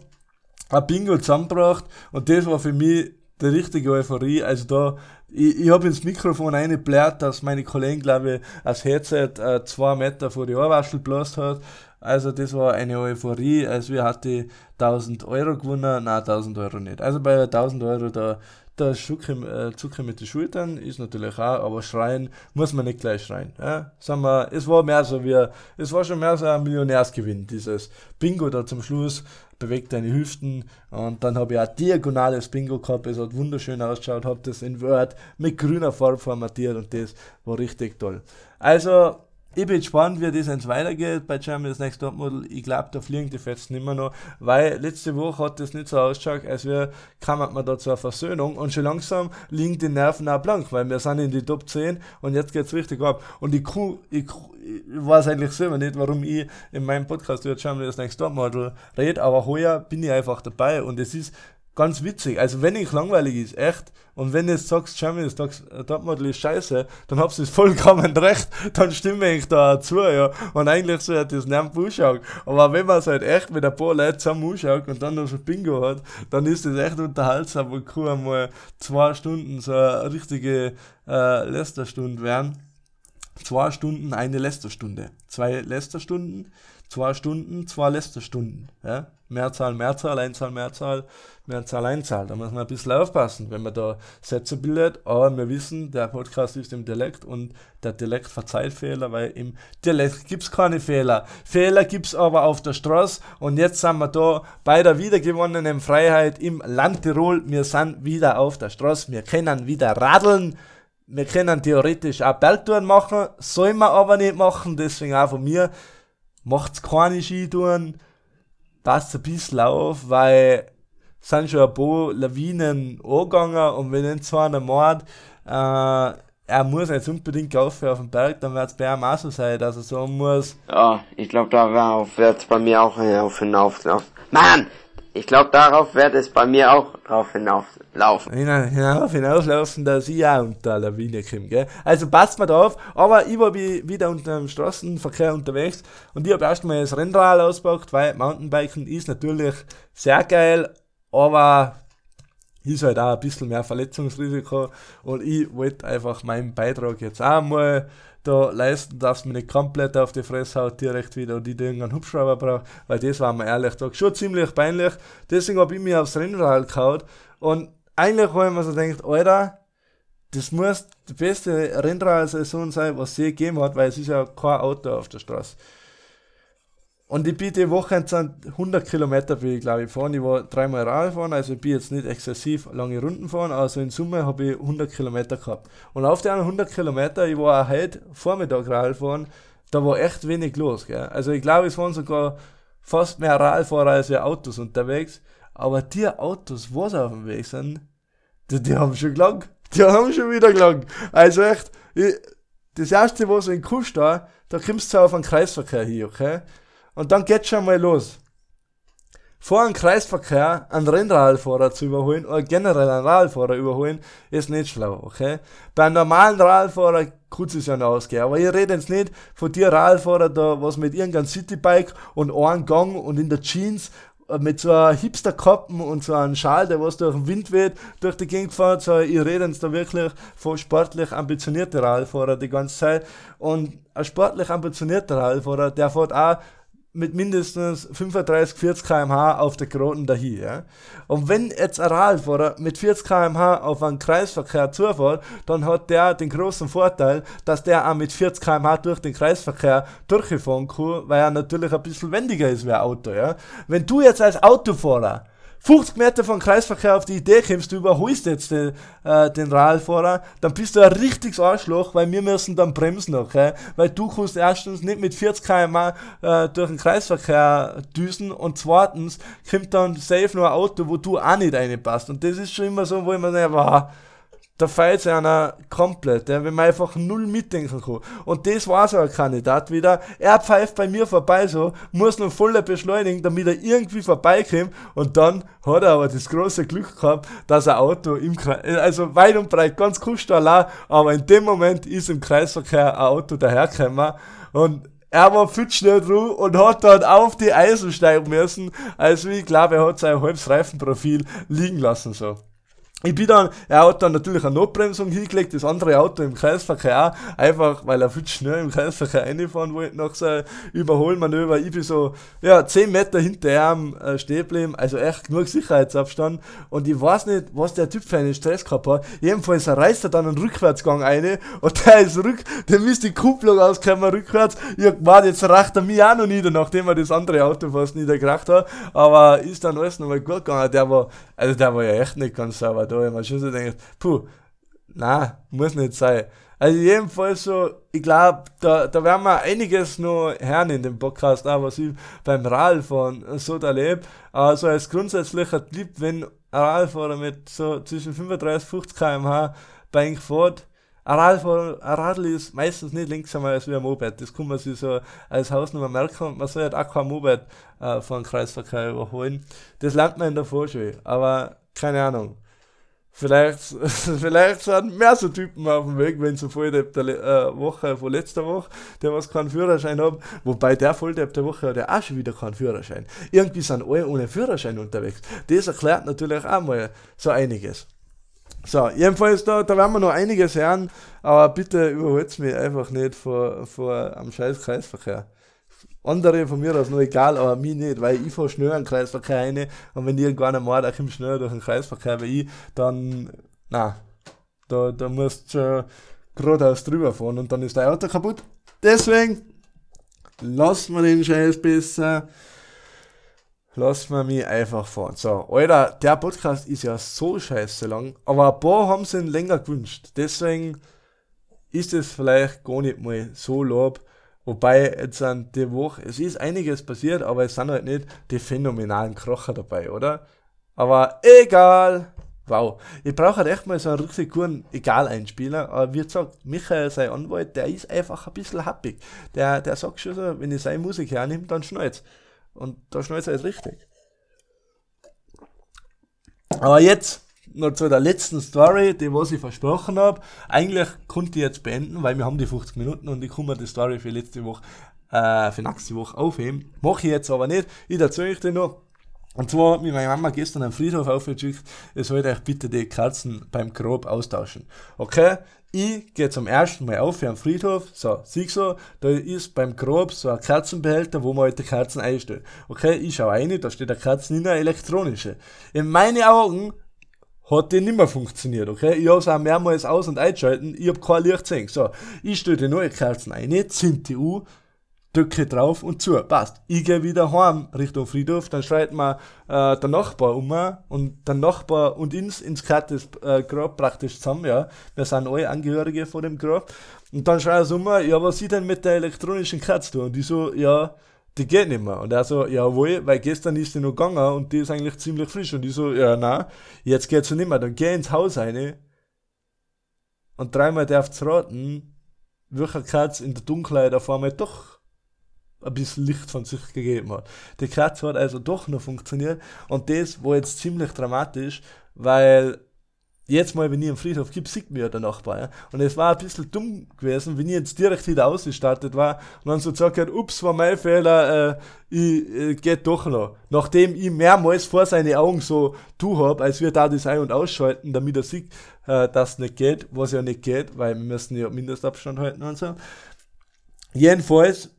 Speaker 7: ein Bingo zusammengebracht und das war für mich die richtige Euphorie. Also da, ich, ich habe ins Mikrofon eingeblärt, dass meine Kollegen, glaube ich, als Headset äh, zwei Meter vor die Ohrwaschel geblasen hat. Also das war eine Euphorie, als wir hatten 1000 Euro gewonnen, nein 1000 Euro nicht. Also bei 1000 Euro da, da Schucke, äh, Zucker mit den Schultern ist natürlich auch, aber schreien muss man nicht gleich schreien. Ja? Sagen wir, es war mehr so wie, es war schon mehr so ein Millionärsgewinn, dieses Bingo da zum Schluss, bewegt deine Hüften und dann habe ich auch diagonales Bingo gehabt, es hat wunderschön ausgeschaut, habe das in Word mit grüner Farbe formatiert und das war richtig toll. Also ich bin gespannt, wie das jetzt weitergeht bei Germany's Next Topmodel. Ich glaube, da fliegen die Fetzen immer noch, weil letzte Woche hat das nicht so ausgeschaut, als wir kamen wir da zur Versöhnung und schon langsam liegen die Nerven auch blank, weil wir sind in die Top 10 und jetzt geht's richtig ab. Und ich, ich, ich weiß eigentlich selber nicht, warum ich in meinem Podcast über Germany's Next Topmodel rede, aber heuer bin ich einfach dabei und es ist ganz witzig. Also wenn ich langweilig ist, echt, und wenn du jetzt sagst, Germany's Topmodel ist scheiße, dann hab's das vollkommen recht, dann stimme ich da zu, ja. Und eigentlich so hat das nicht anschauen. Aber wenn man es halt echt mit ein paar Leuten zusammen anschaut und dann noch so Bingo hat, dann ist das echt unterhaltsam und kann einmal zwei Stunden so eine richtige äh, Lästerstunde werden. Zwei Stunden, eine Lästerstunde. Zwei Lästerstunden, zwei Stunden, zwei Lästerstunden. Ja? Mehrzahl, Mehrzahl, Einzahl, Mehrzahl, Mehrzahl, Einzahl. Da muss man ein bisschen aufpassen, wenn man da Sätze bildet. Aber wir wissen, der Podcast ist im Dialekt und der Dialekt verzeiht Fehler, weil im Dialekt gibt es keine Fehler. Fehler gibt es aber auf der Straße und jetzt sind wir da bei der wiedergewonnenen Freiheit im Land Tirol. Wir sind wieder auf der Straße, wir können wieder radeln. Wir können theoretisch auch Bergtouren machen, sollen wir aber nicht machen, deswegen auch von mir, macht's keine Skitouren, passt ein bisschen auf, weil sind schon ein paar Lawinen angegangen und wenn jetzt so einer meint, äh, er muss jetzt unbedingt laufen auf den Berg, dann wird es bei ihm auch so sein, dass er sagen muss,
Speaker 12: Ja, ich glaube, darauf wird bei mir auch hinauf hinauslaufen. Mann! Ich glaube, darauf wird es bei mir auch drauf hinauflaufen.
Speaker 7: hina- hinauf, hinauslaufen, dass ich auch unter der Lawine komme, gell? Also passt mal drauf, aber ich war wie- wieder unter dem Straßenverkehr unterwegs und ich habe erstmal das Rennrad ausgepackt, weil Mountainbiken ist natürlich sehr geil, aber ist halt auch ein bisschen mehr Verletzungsrisiko und ich wollte einfach meinen Beitrag jetzt auch mal da leisten, dass man nicht komplett auf die Fresse haut direkt wieder ich da irgendeinen Hubschrauber brauche, weil das war mir ehrlich gesagt schon ziemlich peinlich. Deswegen habe ich mich aufs Rennrad gehauen und eigentlich habe ich mir so gedacht, Alter, das muss die beste Rennradsaison sein, was es je gegeben hat, weil es ist ja kein Auto auf der Straße. Und ich bin die Woche sind 100 Kilometer, bin ich glaube ich gefahren. Ich war dreimal Rad fahren, also ich bin jetzt nicht exzessiv lange Runden gefahren, also in Summe habe ich 100 Kilometer gehabt. Und auf den 100 Kilometer, ich war auch heute Vormittag Rad fahren, da war echt wenig los. Gell? Also ich glaube, es waren sogar fast mehr Radfahrer als wir Autos unterwegs. Aber die Autos, was auf dem Weg sind, die, die haben schon gelangt. Die haben schon wieder gelangt. Also echt, ich, das erste, was in Kust da, da kommst du auf einen Kreisverkehr hier, okay? Und dann geht's schon mal los. Vor einem Kreisverkehr einen Rennradfahrer zu überholen oder generell einen Radfahrer überholen, ist nicht schlau, okay? Bei einem normalen Radfahrer kurz es ja noch ausgehen. Aber ich rede jetzt nicht von dir Radfahrer da, was mit irgendeinem Citybike und einem Gang und in der Jeans äh, mit so einem Hipster-Kappen und so einem Schal, der was durch den Wind weht, durch die Gegend fährt. So, ich rede jetzt da wirklich von sportlich ambitionierten Radfahrer die ganze Zeit. Und ein sportlich ambitionierter Radfahrer, der fährt auch mit mindestens 35, 40 km/h auf der Groten dahin. Ja? Und wenn jetzt ein Radfahrer mit 40 km/h auf einen Kreisverkehr zufährt, dann hat der den großen Vorteil, dass der auch mit 40 km/h durch den Kreisverkehr durchfahren kann, weil er natürlich ein bisschen wendiger ist wie ein Auto. Ja? Wenn du jetzt als Autofahrer 50 Meter vom Kreisverkehr auf die Idee kommst, du überholst jetzt den, äh, den Radfahrer, dann bist du ein richtiges Arschloch, weil wir müssen dann bremsen, okay? Weil du kannst erstens nicht mit 40 km äh, durch den Kreisverkehr düsen und zweitens kommt dann safe noch ein Auto, wo du auch nicht reinpasst. Und das ist schon immer so, wo ich mir denke, wow, da sich einer komplett, ja, wenn man einfach null mitdenken kann. Und das war so ein Kandidat wieder. Er pfeift bei mir vorbei so, muss noch voller beschleunigen, damit er irgendwie vorbeikommt. Und dann hat er aber das große Glück gehabt, dass ein Auto im Kreis, also weit und breit, ganz kuschala, aber in dem Moment ist im Kreisverkehr ein Auto dahergekommen. Und er war viel schnell dran und hat dann auf die Eisen steigen müssen. Also ich glaube, er hat sein halbes Reifenprofil liegen lassen so. Ich bin dann, er hat dann natürlich eine Notbremsung hingelegt, das andere Auto im Kreisverkehr auch, einfach weil er viel schnell im Kreisverkehr reinfahren wollte nach seinem Überholmanöver. Ich bin so, ja, 10 Meter hinter ihm äh, stehen also echt genug Sicherheitsabstand. Und ich weiß nicht, was der Typ für einen Stress gehabt hat. Jedenfalls reißt er dann einen Rückwärtsgang ein und der ist rück, dem ist die Kupplung ausgekommen rückwärts. Ich hab gemeint, jetzt racht er mich auch noch nieder, nachdem er das andere Auto fast niedergebracht hat. Aber ist dann alles nochmal gut gegangen. Der war, also der war ja echt nicht ganz sauber da. Ich hab mir schon so gedacht, puh, na, muss nicht sein. Also jedenfalls so, ich glaube, da, da werden wir einiges noch hören in dem Podcast, auch was ich beim Radfahren so erlebe. Also als grundsätzlicher Tipp, wenn ein Radfahrer mit so zwischen 35 und 50 km/h bei ihm fährt, ein Radfahrer, ein Radl ist meistens nicht langsamer als wie ein Moped. Das kann man sich so als Hausnummer merken man soll halt auch kein Moped äh, von Kreisverkehr überholen. Das lernt man in der Vorschule, aber keine Ahnung. Vielleicht, vielleicht sind mehr so Typen auf dem Weg, wenn so Volldepp der äh, Woche von letzter Woche, der was keinen Führerschein hat, wobei der Volldepp der Woche hat ja auch schon wieder keinen Führerschein. Irgendwie sind alle ohne Führerschein unterwegs. Das erklärt natürlich auch mal so einiges. So, jedenfalls da, da werden wir noch einiges hören, aber bitte überholt mich einfach nicht vor, vor am scheiß Kreisverkehr. Andere von mir aus noch egal, aber mich nicht, weil ich fahre schnell an den Kreisverkehr rein und wenn irgendwann mal da kommt schneller durch den Kreisverkehr wie ich, dann, na, da, da musst du schon geradeaus drüber fahren und dann ist dein Auto kaputt. Deswegen lassen wir den Scheiß besser. Lassen wir mich einfach fahren. So, Alter, der Podcast ist ja so scheiße lang, aber ein paar haben ihn länger gewünscht. Deswegen ist es vielleicht gar nicht mal so lob. Wobei jetzt an die Woche, es ist einiges passiert, aber es sind halt nicht die phänomenalen Krocher dabei, oder? Aber egal. Wow. Ich brauche halt echt mal so einen richtig guten Egal-Einspieler. Aber wie gesagt, Michael, sein Anwalt, der ist einfach ein bisschen happig. Der, der sagt schon so, wenn ich seine Musik hernehme, dann schnallt's. Und da schnallt's halt richtig. Aber jetzt noch zu der letzten Story, die was ich versprochen habe. Eigentlich konnte ich jetzt beenden, weil wir haben die 50 Minuten und ich kann mir die Story für letzte Woche, äh, für nächste Woche aufheben. Mache ich jetzt aber nicht. Ich erzähle euch dir noch. Und zwar hat mir meine Mama gestern am Friedhof aufgeschickt, ich sollte euch bitte die Kerzen beim Grab austauschen. Okay? Ich gehe zum ersten Mal auf für einen Friedhof, so, sieh so, da ist beim Grab so ein Kerzenbehälter, wo man halt die Kerzen einstellt. Okay, ich schaue rein, da steht eine Kerzen in eine elektronische. In meinen Augen hat die nicht mehr funktioniert, okay? Ich habe es auch mehrmals aus- und eingeschalten, ich habe kein Licht gesehen. So, ich stelle die neue Kerzen ein, zünd die U, drücke drauf und zu, passt. Ich gehe wieder heim Richtung Friedhof, dann schreit mir äh, der Nachbar um und der Nachbar und ins, ins das äh, Grab praktisch zusammen, ja. Wir sind alle Angehörige von dem Grab. Und dann schreit er so um, ja, was sie denn mit der elektronischen Kerze tun? Und ich so, ja, die geht nicht mehr. Und er so, jawohl, weil gestern ist die noch gegangen und die ist eigentlich ziemlich frisch. Und ich so, ja, na, jetzt geht's nicht mehr. Dann geh ins Haus rein und dreimal darf's raten, welcher Katz in der Dunkelheit auf einmal doch ein bisschen Licht von sich gegeben hat. Die Kerze hat also doch noch funktioniert und das war jetzt ziemlich dramatisch, weil jetzt mal, wenn ich im Friedhof gibt, sieht mir ja der Nachbar. Ja? Und es war ein bisschen dumm gewesen, wenn ich jetzt direkt wieder ausgestartet war und dann so gesagt hat, ups, war mein Fehler, äh, ich äh, geht doch noch. Nachdem ich mehrmals vor seine Augen so tu hab, als wir da das ein- und ausschalten, damit er sieht, äh, dass es nicht geht, was ja nicht geht, weil wir müssen ja Mindestabstand halten und so. Jedenfalls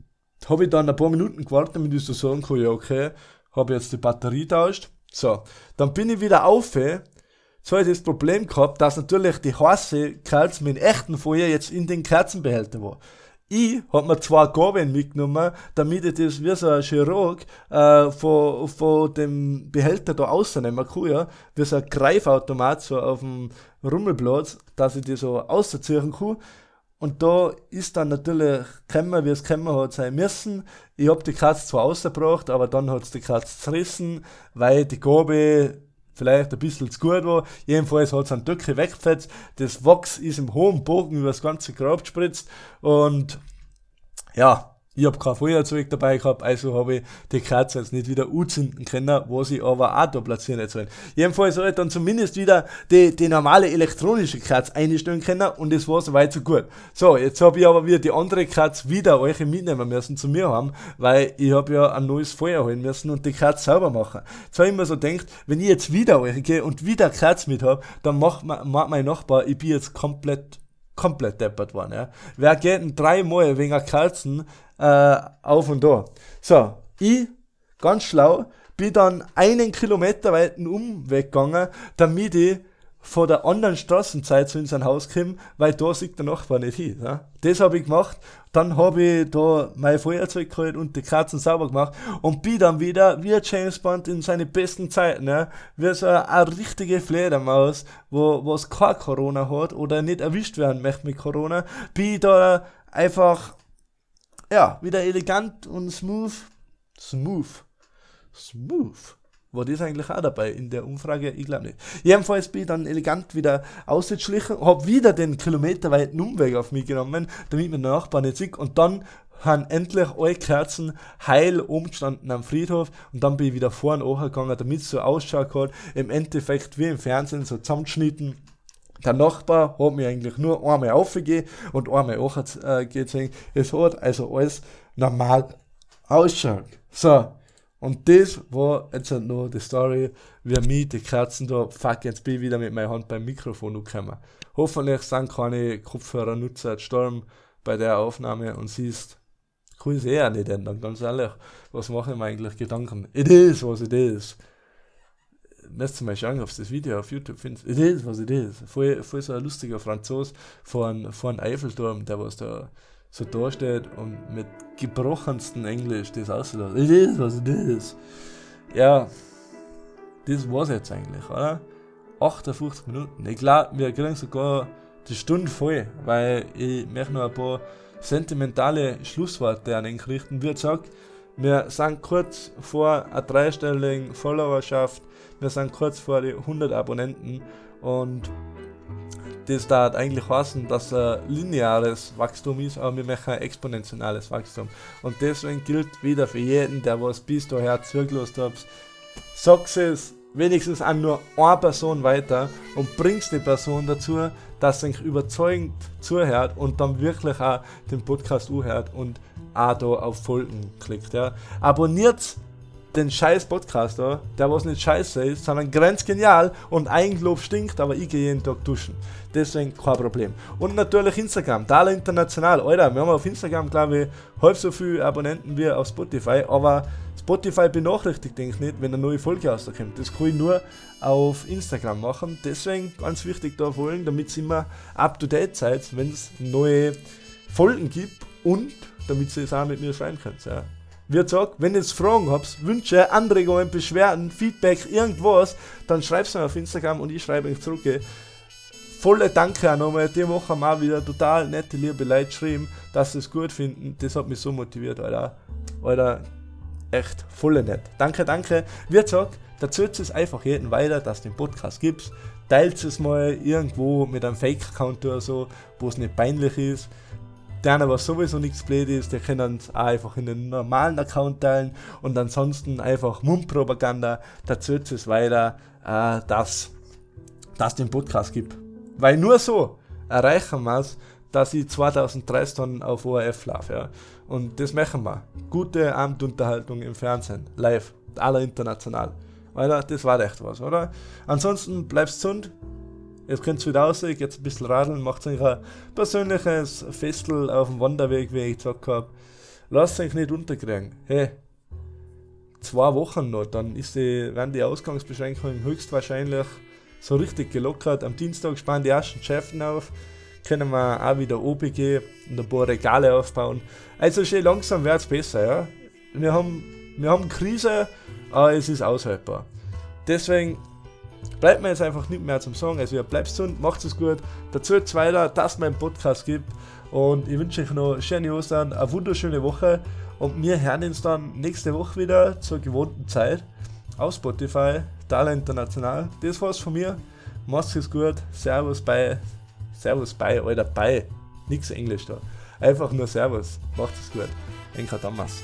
Speaker 7: habe ich dann ein paar Minuten gewartet, damit ich so sagen kann, ja okay, habe jetzt die Batterie tauscht. So, dann bin ich wieder auf, so ich das Problem gehabt, dass natürlich die heiße Kerze mit echten Feuer jetzt in den Kerzenbehälter war. Ich hab mir zwei Gabeln mitgenommen, damit ich das wie so ein Chirurg äh, von, von dem Behälter da rausnehmen kann, ja, wie so ein Greifautomat so auf dem Rummelplatz, dass ich die so ausziehen kann. Und da ist dann natürlich gekommen, wie es gekommen hat sein müssen. Ich hab die Katze zwar ausgebracht, aber dann hat's die Katze zerrissen, weil die Gabel vielleicht ein bisschen zu gut war. Jedenfalls hat es einen Döcke weggefetzt. Das Wachs ist im hohen Bogen über das ganze Grab gespritzt. Und ja, ich habe kein Feuerzeug dabei gehabt, also habe ich die Kerze jetzt nicht wieder anzünden können, was ich aber auch da platzieren hätte sollen. Jedenfalls habe ich dann zumindest wieder die, die normale elektronische Kerze einstellen können und das war soweit so gut. So, jetzt habe ich aber wieder die andere Kerze wieder euch mitnehmen müssen zu mir haben, weil ich habe ja ein neues Feuer holen müssen und die Kerze sauber machen. Jetzt habe ich mir so gedacht, wenn ich jetzt wieder euch gehe und wieder Kerze mit habe, dann macht, macht mein Nachbar, ich bin jetzt komplett komplett deppert worden. Ja. Wer geht denn dreimal wegen Kerzen äh, auf und da? So, ich, ganz schlau, bin dann einen Kilometer weiten Umweg gegangen, damit ich von der anderen Straßenzeit zu unserem Haus komme, weil da sieht der Nachbar nicht hin. Ja. Das habe ich gemacht. Dann habe ich da mein Feuerzeug geholt und die Kerzen sauber gemacht und bin dann wieder wie James Bond in seine besten Zeiten, ja, wie so eine, eine richtige Fledermaus, wo was kein Corona hat oder nicht erwischt werden möchte mit Corona, bin ich da einfach ja, wieder elegant und smooth. Smooth. Smooth. War das eigentlich auch dabei in der Umfrage? Ich glaube nicht. Jedenfalls bin ich dann elegant wieder ausgeschlichen, habe wieder den kilometerweiten Umweg auf mich genommen, damit mir der Nachbar nicht sieht und dann haben endlich alle Kerzen heil umgestanden am Friedhof und dann bin ich wieder vorne gegangen, damit es so ausschaut hat. Im Endeffekt wie im Fernsehen so zusammengeschnitten. Der Nachbar hat mir eigentlich nur einmal aufgegeben und einmal angezogen. Es hat also alles normal ausschaut. So, und das war jetzt halt noch die Story, wie mich die Kerzen da, fuck, jetzt bin ich wieder mit meiner Hand beim Mikrofon gekommen. Hoffentlich sind keine Kopfhörernutzer gestorben bei der Aufnahme und siehst, kann ich eh auch nicht ändern, ganz ehrlich. Was mache ich mir eigentlich Gedanken? It is, was it is. Ihr mal schauen, ob das Video auf YouTube findet. It is, was it is. Voll, voll so ein lustiger Franzos von, von Eiffelturm, der was da so da steht und mit gebrochensten Englisch das aussieht. It is, was it is. Ja, das war's jetzt eigentlich, oder? 58 Minuten. Ich glaube, wir kriegen sogar die Stunde voll, weil ich möchte noch ein paar sentimentale Schlussworte an ihn richten. Wie gesagt, wir sind kurz vor einer dreistelligen Followerschaft, wir sind kurz vor die 100 Abonnenten und das da eigentlich heißen, dass ein lineares Wachstum ist, aber wir machen ein exponentielles Wachstum. Und deswegen gilt wieder für jeden, der was bis daher zugelassen hat, sag's es wenigstens an nur eine Person weiter und bringst die Person dazu, dass sie überzeugend zuhört und dann wirklich auch den Podcast anhört und auch da auf Folgen klickt. Ja. Abonniert den scheiß Podcast da, der was nicht scheiße ist, sondern grenzgenial und Eigenlob stinkt, aber ich gehe jeden Tag duschen. Deswegen kein Problem. Und natürlich Instagram, Dala International. Alter, wir haben auf Instagram, glaube ich, halb so viele Abonnenten wie auf Spotify, aber Spotify benachrichtigt denke ich nicht, wenn eine neue Folge rauskommt. Das kann ich nur auf Instagram machen. Deswegen ganz wichtig da folgen, damit ihr immer up to date seid, wenn es neue Folgen gibt und damit ihr es auch mit mir schreiben könnt. Ja. Wie gesagt, wenn ihr Fragen habt, Wünsche, Anregungen, Beschwerden, Feedback, irgendwas, dann schreibt es mir auf Instagram und ich schreibe euch zurück. Volle Danke auch nochmal. Die haben auch wieder total nette, liebe Leute geschrieben, dass sie es gut finden. Das hat mich so motiviert, Alter. Alter, echt voll nett. Danke, danke. Wie gesagt, erzählt es einfach jedem weiter, dass es den Podcast gibt. Teilt es mal irgendwo mit einem Fake-Account oder so, wo es nicht peinlich ist. Der, was sowieso nichts blöd ist, der kann es einfach in den normalen Account teilen und ansonsten einfach Mundpropaganda. Erzählt es weiter, äh, dass es den Podcast gibt. Weil nur so erreichen wir es, dass ich 2030 dann auf ORF laufe. Ja. Und das machen wir. Gute Abendunterhaltung im Fernsehen, live, aller international. Alter, das war echt was, oder? Ansonsten bleibst gesund. Jetzt könnt ihr wieder raus, geht ein bisschen radeln, macht euch ein persönliches Festel auf dem Wanderweg, wie ich gesagt habe. Lasst euch nicht unterkriegen. Hey, zwei Wochen noch, dann ist die, werden die Ausgangsbeschränkungen höchstwahrscheinlich so richtig gelockert. Am Dienstag spannen die ersten Chefen auf können wir auch wieder gehen und ein paar Regale aufbauen. Also schön langsam wird es besser, ja. Wir haben, wir haben Krise, aber es ist aushaltbar. Deswegen bleibt mir jetzt einfach nicht mehr zum Sagen. Also ihr bleibt gesund, macht es gut. Dazu jetzt weiter, dass es meinen Podcast gibt. Und ich wünsche euch noch schöne Ostern, eine wunderschöne Woche. Und wir hören uns dann nächste Woche wieder zur gewohnten Zeit auf Spotify, Dala International. Das war's von mir. Macht's es gut. Servus, bye. Servus, bye, Alter, bye. Nix Englisch da. Einfach nur Servus. Macht es gut. Enka Thomas.